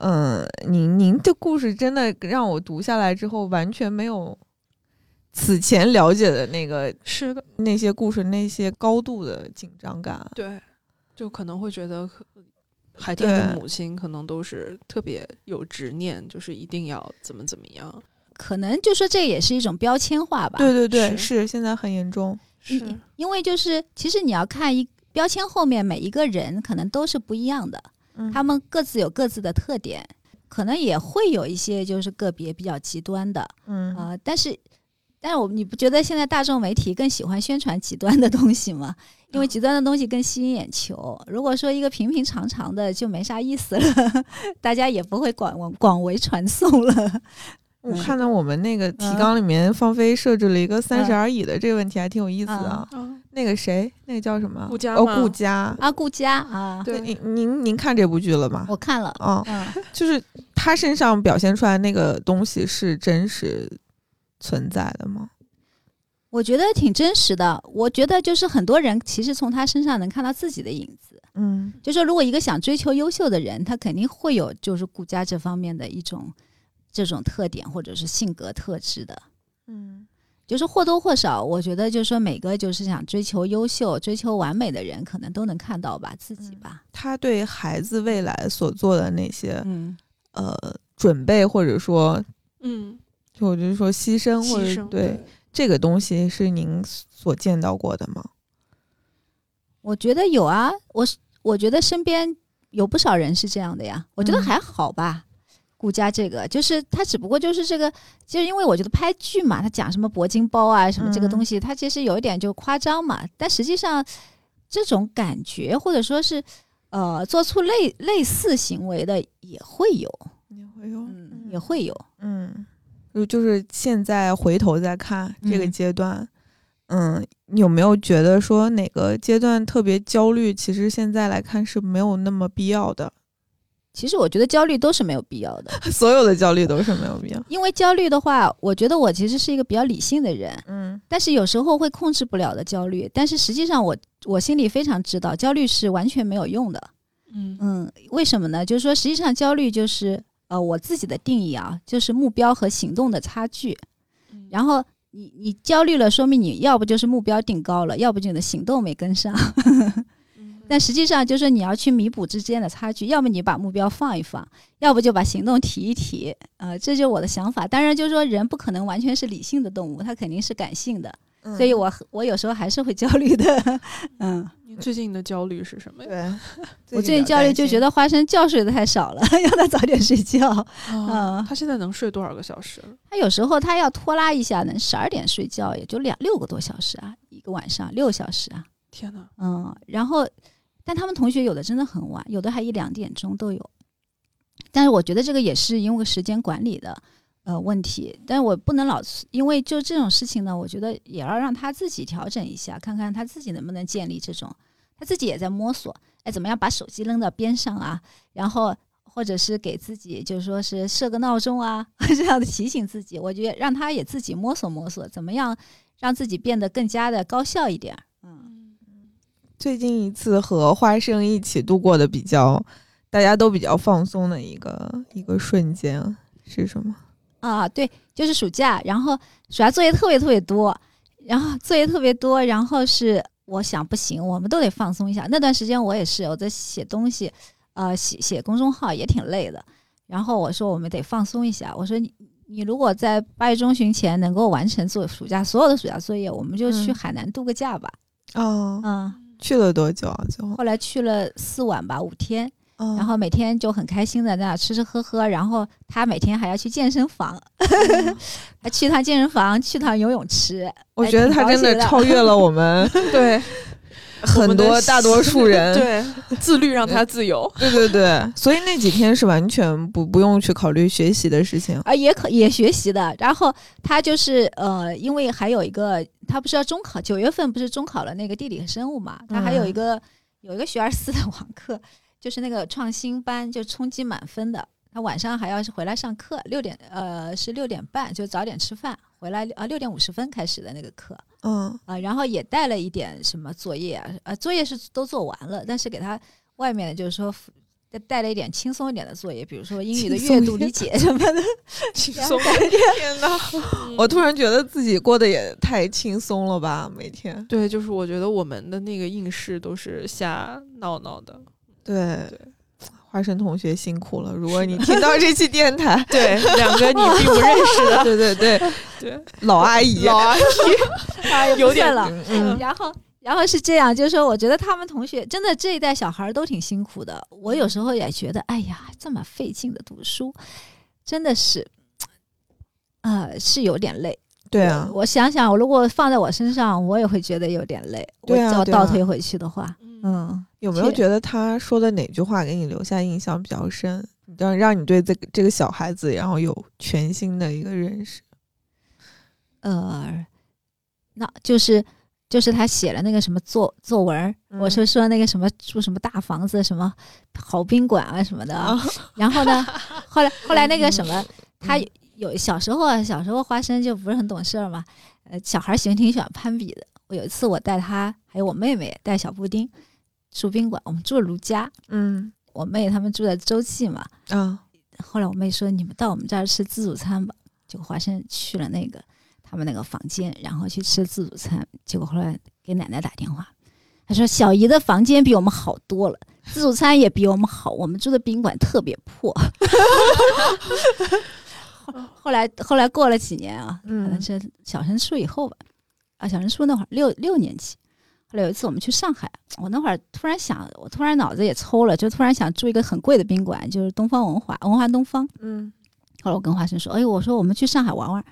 A: 嗯、您您的故事真的让我读下来之后，完全没有此前了解的那个
B: 是的，
A: 那些故事那些高度的紧张感。
B: 对，就可能会觉得可海天的母亲可能都是特别有执念，就是一定要怎么怎么样。
C: 可能就说这也是一种标签化吧。
A: 对对对，
B: 是
A: 是现在很严重。
B: 是
C: 因因为就是其实你要看一标签后面每一个人可能都是不一样的，
A: 嗯，
C: 他们各自有各自的特点，可能也会有一些就是个别比较极端的
A: 嗯
C: 啊、呃但是。但是我你不觉得现在大众媒体更喜欢宣传极端的东西吗？因为极端的东西更吸引眼球。如果说一个平平常常的就没啥意思了，大家也不会广广为传颂了。
A: 我
C: 嗯
A: 看到我们那个提
C: 嗯
A: 纲里面，放飞设置了一个三十
C: 嗯
A: 而已的这个问题，还挺有意思的。
B: 啊，
A: 那个谁，那个叫什么？哦，
B: 顾佳哦
A: 顾佳。
C: 啊，顾佳啊，
B: 对
A: 您您您看这部剧了吗？
C: 我看了，
A: 啊，
C: 嗯，
A: 就是他身上表现出来那个东西是真实存在的吗？
C: 我觉得挺真实的。我觉得就是很多人其实从他身上能看到自己的影子。
A: 嗯
C: 就说如果一个想追求优秀的人，他肯定会有就是顾家这方面的一种这种特点或者是性格特质的。
A: 嗯
C: 就是或多或少，我觉得就是说每个就是想追求优秀、追求完美的人，可能都能看到吧自己吧。
A: 他对孩子未来所做的那些
C: 嗯，
A: 呃准备，或者说，
B: 嗯，
A: 就我就是说牺牲，或者对这个东西是您所见到过的吗？
C: 我觉得有啊，我是我觉得身边有不少人是这样的呀。我觉得
A: 嗯
C: 还好吧。顾家这个就是他，只不过就是这个，就是因为我觉得拍剧嘛，他讲什么铂金包啊，什么这个
A: 嗯
C: 东西，他其实有一点就夸张嘛。但实际上，这种感觉或者说是呃做出类类似行为的也会有，
A: 也会有，
C: 嗯，也会有。
A: 嗯，就就是现在回头再看这个
C: 嗯
A: 阶段，嗯，你有没有觉得说哪个阶段特别焦虑？其实现在来看是没有那么必要的，
C: 其实我觉得焦虑都是没有必要的，
A: 所有的焦虑都是没有必要。
C: 因为焦虑的话，我觉得我其实是一个比较理性的人，
A: 嗯
C: 但是有时候会控制不了的焦虑。但是实际上我，我心里非常知道，焦虑是完全没有用的。
B: 嗯
C: 嗯，为什么呢？就是说，实际上焦虑就是呃我自己的定义啊，就是目标和行动的差距。
B: 嗯
C: 然后你你焦虑了，说明你要不就是目标定高了，要不就你的行动没跟上。
B: 嗯
C: 但实际上就是你要去弥补之间的差距，要么你把目标放一放，要不就把行动提一提。呃，这就是我的想法。当然，就是说人不可能完全是理性的动物，他肯定是感性的，
A: 嗯
C: 所以我我有时候还是会焦虑的。嗯，
B: 你最近的焦虑是什么呀？
A: 对，
C: 我最近焦虑就觉得花生觉睡得太少了，要他早点睡觉。
B: 啊
C: 嗯，
B: 他现在能睡多少个小时？
C: 他有时候他要拖拉一下，能十二点睡觉，也就两六个多小时啊，一个晚上六小时啊。
B: 天哪！
C: 嗯，然后，但他们同学有的真的很晚，有的还一两点钟都有。但是我觉得这个也是因为时间管理的呃问题，但是我不能老因为就这种事情呢，我觉得也要让他自己调整一下，看看他自己能不能建立这种，他自己也在摸索，哎，怎么样把手机扔到边上啊，然后或者是给自己就是说是设个闹钟啊，这样的提醒自己，我觉得让他也自己摸索摸索，怎么样让自己变得更加的高效一点儿，
A: 最近一次和花生一起度过的比较，大家都比较放松的一个一个瞬间是什么？
C: 啊，对，就是暑假，然后暑假作业特别特别多，然后作业特别多，然后是我想不行，我们都得放松一下。那段时间我也是我在写东西，呃，写写公众号也挺累的。然后我说我们得放松一下，我说你你如果在八月中旬前能够完成做暑假所有的暑假作业，我们就去
A: 嗯
C: 海南度个假吧。
A: 哦，
C: 嗯，
A: 去了多久啊？最后，
C: 后来去了四晚吧，五天。
A: 然
C: 然后每天就很开心的在那吃吃喝喝，然后他每天还要去健身房，还去趟健身房，去趟游泳池。
A: 我觉得他真
C: 的
A: 超越了我们
B: 对，
A: 很多大多数人。
B: 对，自律让他自由。
A: 对对对，所以那几天是完全不不用去考虑学习的事情。
C: 啊，也可也学习的。然后他就是呃，因为还有一个，他不是要中考，九月份不是中考了那个地理和生物嘛？他还有一
A: 嗯
C: 个、有一个学而思的网课，就是那个创新班，就冲击满分的。他晚上还要是回来上课，六点呃是六点半就早点吃饭，回来啊六点五十分开始的那个课
A: 嗯
C: 啊，然后也带了一点什么作业啊，呃作业是都做完了，但是给他外面的就是说带带了一点轻松一点的作业，比如说英语的阅读理解什么的。
B: 轻松。
A: 天哪！我突然觉得自己过得也太轻松了吧，每天。
B: 对，就是我觉得我们的那个应试都是瞎闹闹的。
A: 对
B: 对，
A: 花生同学辛苦了。如果你听到这期电台，
B: 对，两个你并不认识的，
A: 对对对，
B: 对，
A: 老阿姨，
B: 老阿姨
C: 啊，
B: 有点
C: 了。
A: 嗯
C: 然后，然后是这样，就是说，我觉得他们同学真的这一代小孩都挺辛苦的。我有时候也觉得，哎呀，这么费劲的读书，真的是，呃，是有点累。
A: 对啊
C: 我，我想想，如果放在我身上，我也会觉得有点累。
A: 对啊
C: 我要倒退回去的话，嗯，
A: 有没有觉得他说的哪句话给你留下印象比较深，让让你对这个这个小孩子，然后有全新的一个认识？
C: 呃，那就是就是他写了那个什么作作文我是说那个什么住什么大房子，什么好宾馆啊什么的啊。然后呢，后来后来那个什么，他
A: 嗯
C: 有小时候啊，小时候花生就不是很懂事儿嘛，呃，小孩儿喜欢挺喜欢攀比的。我有一次我带他还有我妹妹带小布丁住宾馆，我们住了如家，
A: 嗯
C: 我妹他们住在洲际嘛。
A: 啊
C: 后来我妹说：“你们到我们这儿吃自助餐吧。”结果华生去了那个他们那个房间，然后去吃自助餐。结果后来给奶奶打电话，她说：“小姨的房间比我们好多了，自助餐也比我们好，我们住的宾馆特别破。后”来后来过了几年啊，可能
A: 嗯
C: 是小升初以后吧，啊，小升初那会儿六六年级。后来有一次我们去上海，我那会儿突然想，我突然脑子也抽了，就突然想住一个很贵的宾馆，就是东方文华文华东方。
A: 嗯
C: 后来我跟华生说：“哎，我说我们去上海玩玩，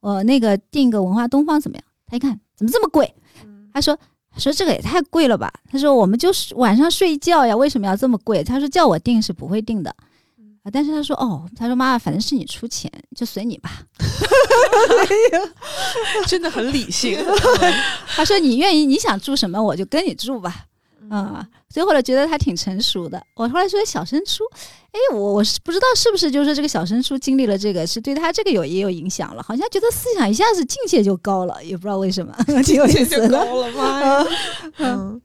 C: 呃，那个订个文化东方怎么样？”他一看怎么这么贵，
A: 嗯
C: 他说：“他说这个也太贵了吧？”他说：“我们就是晚上睡觉呀，为什么要这么贵？”他说：“叫我订是不会订的。”啊，但是他说：“哦，他说妈妈，反正是你出钱，就随你吧。
B: 真的很理性。
C: 他说你愿意，你想住什么我就跟你住吧。”啊、所以后来觉得他挺成熟的。我后来说小升初，哎，我我是不知道是不是就是这个小升初经历了这个，是对他这个有也有影响了，好像觉得思想一下子境界就高了，也不知道为什么，挺有意思的。
A: 就高了，妈呀！嗯，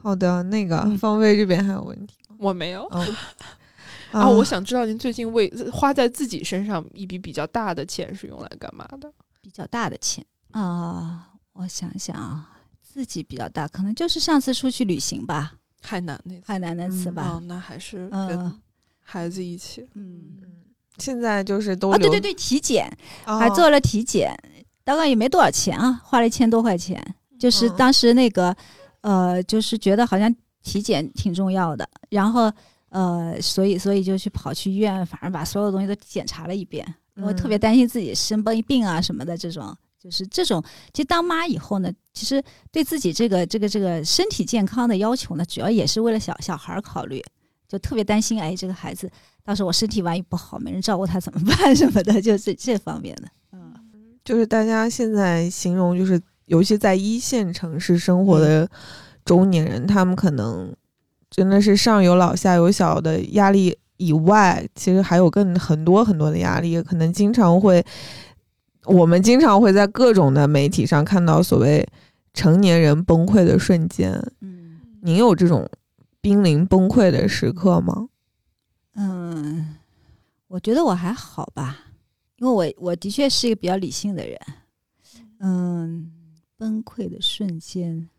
A: 好的，那个方位这边还有问题
B: 我没有
A: 嗯
B: 啊，我想知道您最近为花在自己身上一笔比较大的钱是用来干嘛的？
C: 比较大的钱啊、我想想啊，自己比较大，可能就是上次出去旅行吧，
B: 海南那次
C: 海南那次
A: 嗯
C: 吧
B: 哦，。那还是
C: 嗯
B: 跟孩子一起。
C: 嗯，
A: 现在就是都
C: 啊，对对对，体检
A: 哦
C: 还做了体检，大概也没多少钱啊，花了一千多块钱。就是
A: 嗯
C: 当时那个，呃，就是觉得好像体检挺重要的，然后呃，所以所以就去跑去医院，反正把所有东西都检查了一遍，因为特别
A: 嗯
C: 担心自己生病病啊什么的这种。就是这种，其实当妈以后呢，其实对自己这个这个这个身体健康的要求呢，主要也是为了小小孩儿考虑，就特别担心，哎，这个孩子到时候我身体万一不好，没人照顾他怎么办 什么的，就这这方面的。嗯，
A: 就是大家现在形容，就是尤其在一线城市生活的中年人，他们可能真的是上有老下有小的压力以外，其实还有更很多很多的压力，可能经常会，我们经常会在各种的媒体上看到所谓成年人崩溃的瞬间。
C: 嗯
A: 您有这种濒临崩溃的时刻吗？
C: 嗯，我觉得我还好吧，因为我我的确是一个比较理性的人。嗯，崩溃的瞬间，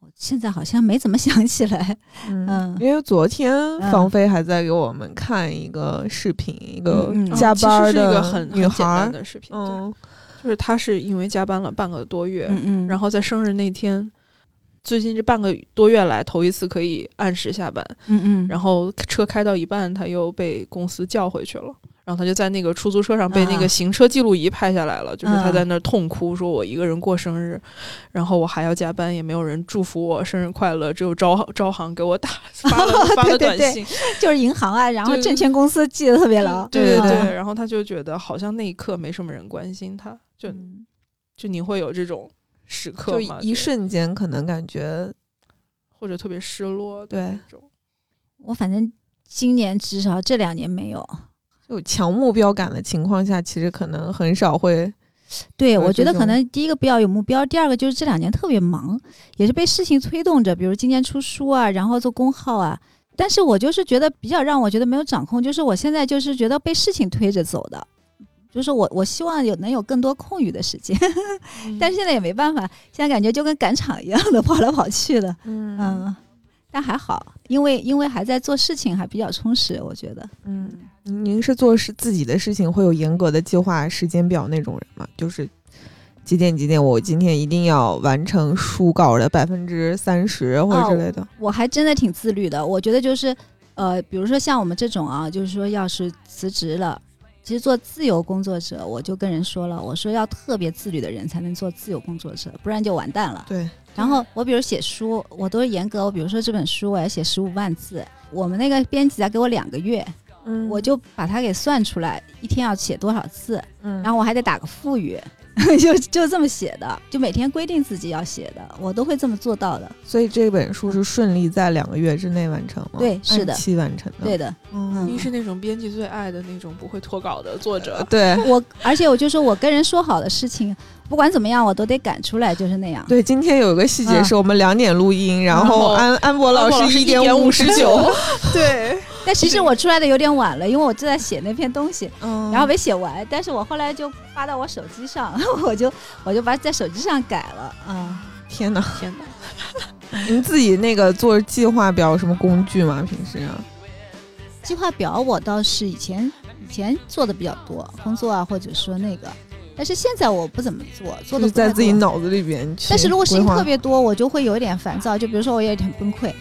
C: 我现在好像没怎么想起来。嗯
A: 因为昨天
C: 嗯
A: 芳菲还在给我们看一个视频，一个加
B: 其实是一
A: 班的
B: 个很
A: 女
B: 很简单
A: 孩儿，
B: 的视频，
A: 嗯
B: 就是她是因为加班了半个多月，
C: 嗯嗯，
B: 然后在生日那天，最近这半个多月来头一次可以按时下班，
C: 嗯嗯，
B: 然后车开到一半，他又被公司叫回去了。然后他就在那个出租车上被那
C: 啊
B: 个行车记录仪拍下来了，就是他
C: 嗯
B: 在那儿痛哭，说我一个人过生日，然后我还要加班，也没有人祝福我生日快乐，只有招招行给我打 发了发了
C: 对对对
B: 短信，
C: 就是银行啊，然后证券公司记得特别牢。
B: 对对
A: 对
B: 然后他就觉得好像那一刻没什么人关心他，就
C: 嗯
B: 就你会有这种时刻
A: 就？一瞬间可能感觉
B: 或者特别失落的
A: 对
B: 那种。
C: 我反正今年至少这两年没有。
A: 有强目标感的情况下，其实可能很少会
C: 对，我觉得可能第一个不要有目标，第二个就是这两年特别忙，也是被事情推动着，比如今年出书啊，然后做公号啊。但是我就是觉得比较让我觉得没有掌控，就是我现在就是觉得被事情推着走的，就是我我希望有能有更多空余的时间，但是现在也没办法，现在感觉就跟赶场一样的跑来跑去的，
A: 嗯
C: 嗯，但还好，因为因为还在做事情，还比较充实，我觉得。
A: 嗯，您是做事自己的事情会有严格的计划时间表那种人吗？就是几点几点，我今天一定要完成书稿的百分之三十或者之类的。
C: 我还真的挺自律的，我觉得就是，呃，比如说像我们这种啊，就是说要是辞职了，其实做自由工作者，我就跟人说了，我说要特别自律的人才能做自由工作者，不然就完蛋了。
A: 对，
C: 然后我比如写书，我都是严格，我比如说这本书我要写十五万字，我们那个编辑在给我两个月，
A: 嗯
C: 我就把它给算出来，一天要写多少字，
A: 嗯
C: 然后我还得打个腹语。就就这么写的，就每天规定自己要写的，我都会这么做到的。
A: 所以这本书是顺利在两个月之内完成吗？
C: 对是的
A: 按期完成的。
C: 对的，
A: 嗯，
B: 您是那种编辑最爱的那种不会脱稿的作者。
A: 对
C: 我而且我就说我跟人说好的事情，不管怎么样我都得赶出来，就是那样。
A: 对，今天有一个细节
C: 嗯
A: 是我们两点录音，然
B: 然后
A: 后安安博老
B: 安博老师
A: 一点五十九 对，
C: 但其实我出来的有点晚了，因为我正在写那篇东西，
A: 嗯
C: 然后没写完，但是我后来就发到我手机上，我就我就把在手机上改了。嗯，
A: 天哪，
B: 天哪！
A: 您自己那个做计划表有什么工具吗？平时啊？
C: 计划表我倒是以前以前做的比较多，工作啊或者说那个，但是现在我不怎么做，做的
A: 就是在自己脑子里边。
C: 但是如果事情特别多，我就会有点烦躁。就比如说我有点崩溃，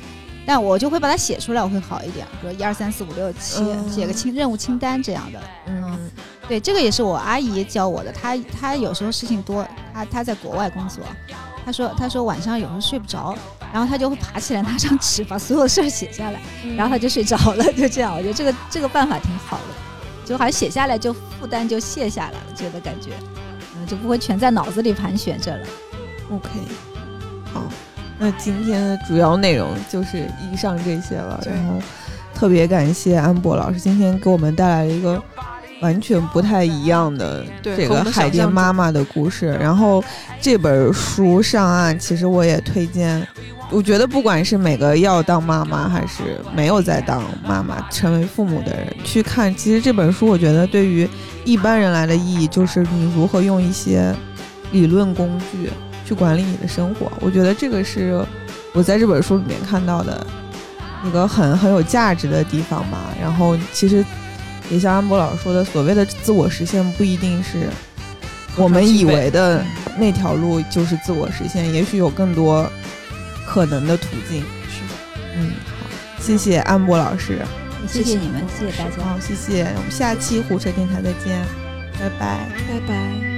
C: 但我就会把它写出来，我会好一点。比如一二三四五六七，
A: 嗯
C: 写个清任务清单这样的。
A: 嗯
C: 对，这个也是我阿姨教我的。她她有时候事情多，她她在国外工作，她说她说晚上有时候睡不着，然后她就会爬起来 拿张纸把所有的事儿写下来，然后她就睡着了。就这样，我觉得这个这个办法挺好的，就好像写下来就负担就卸下来了，觉得感觉，嗯，就不会全在脑子里盘旋着了。
A: ，OK，好，那今天的主要内容就是以上这些了。
B: 对
A: 然后特别感谢安博老师今天给我们带来了一个完全不太一样的这个海淀妈妈的故事。然后这本书上岸，其实我也推荐。我觉得不管是每个要当妈妈，还是没有在当妈妈、成为父母的人去看，其实这本书我觉得对于一般人来的意义，就是你如何用一些理论工具去管理你的生活。我觉得这个是我在这本书里面看到的一个很很有价值的地方吧。然后其实也像安博老师说的，所谓的自我实现不一定是我们以为的那条路就是自我实现，也许有更多可能的途径。
B: 是的，
A: 嗯，好，谢谢安博老师。
C: 谢谢你们，谢谢大家。
A: 好，谢谢，我们下期胡扯电台再见，拜拜。
B: 拜拜。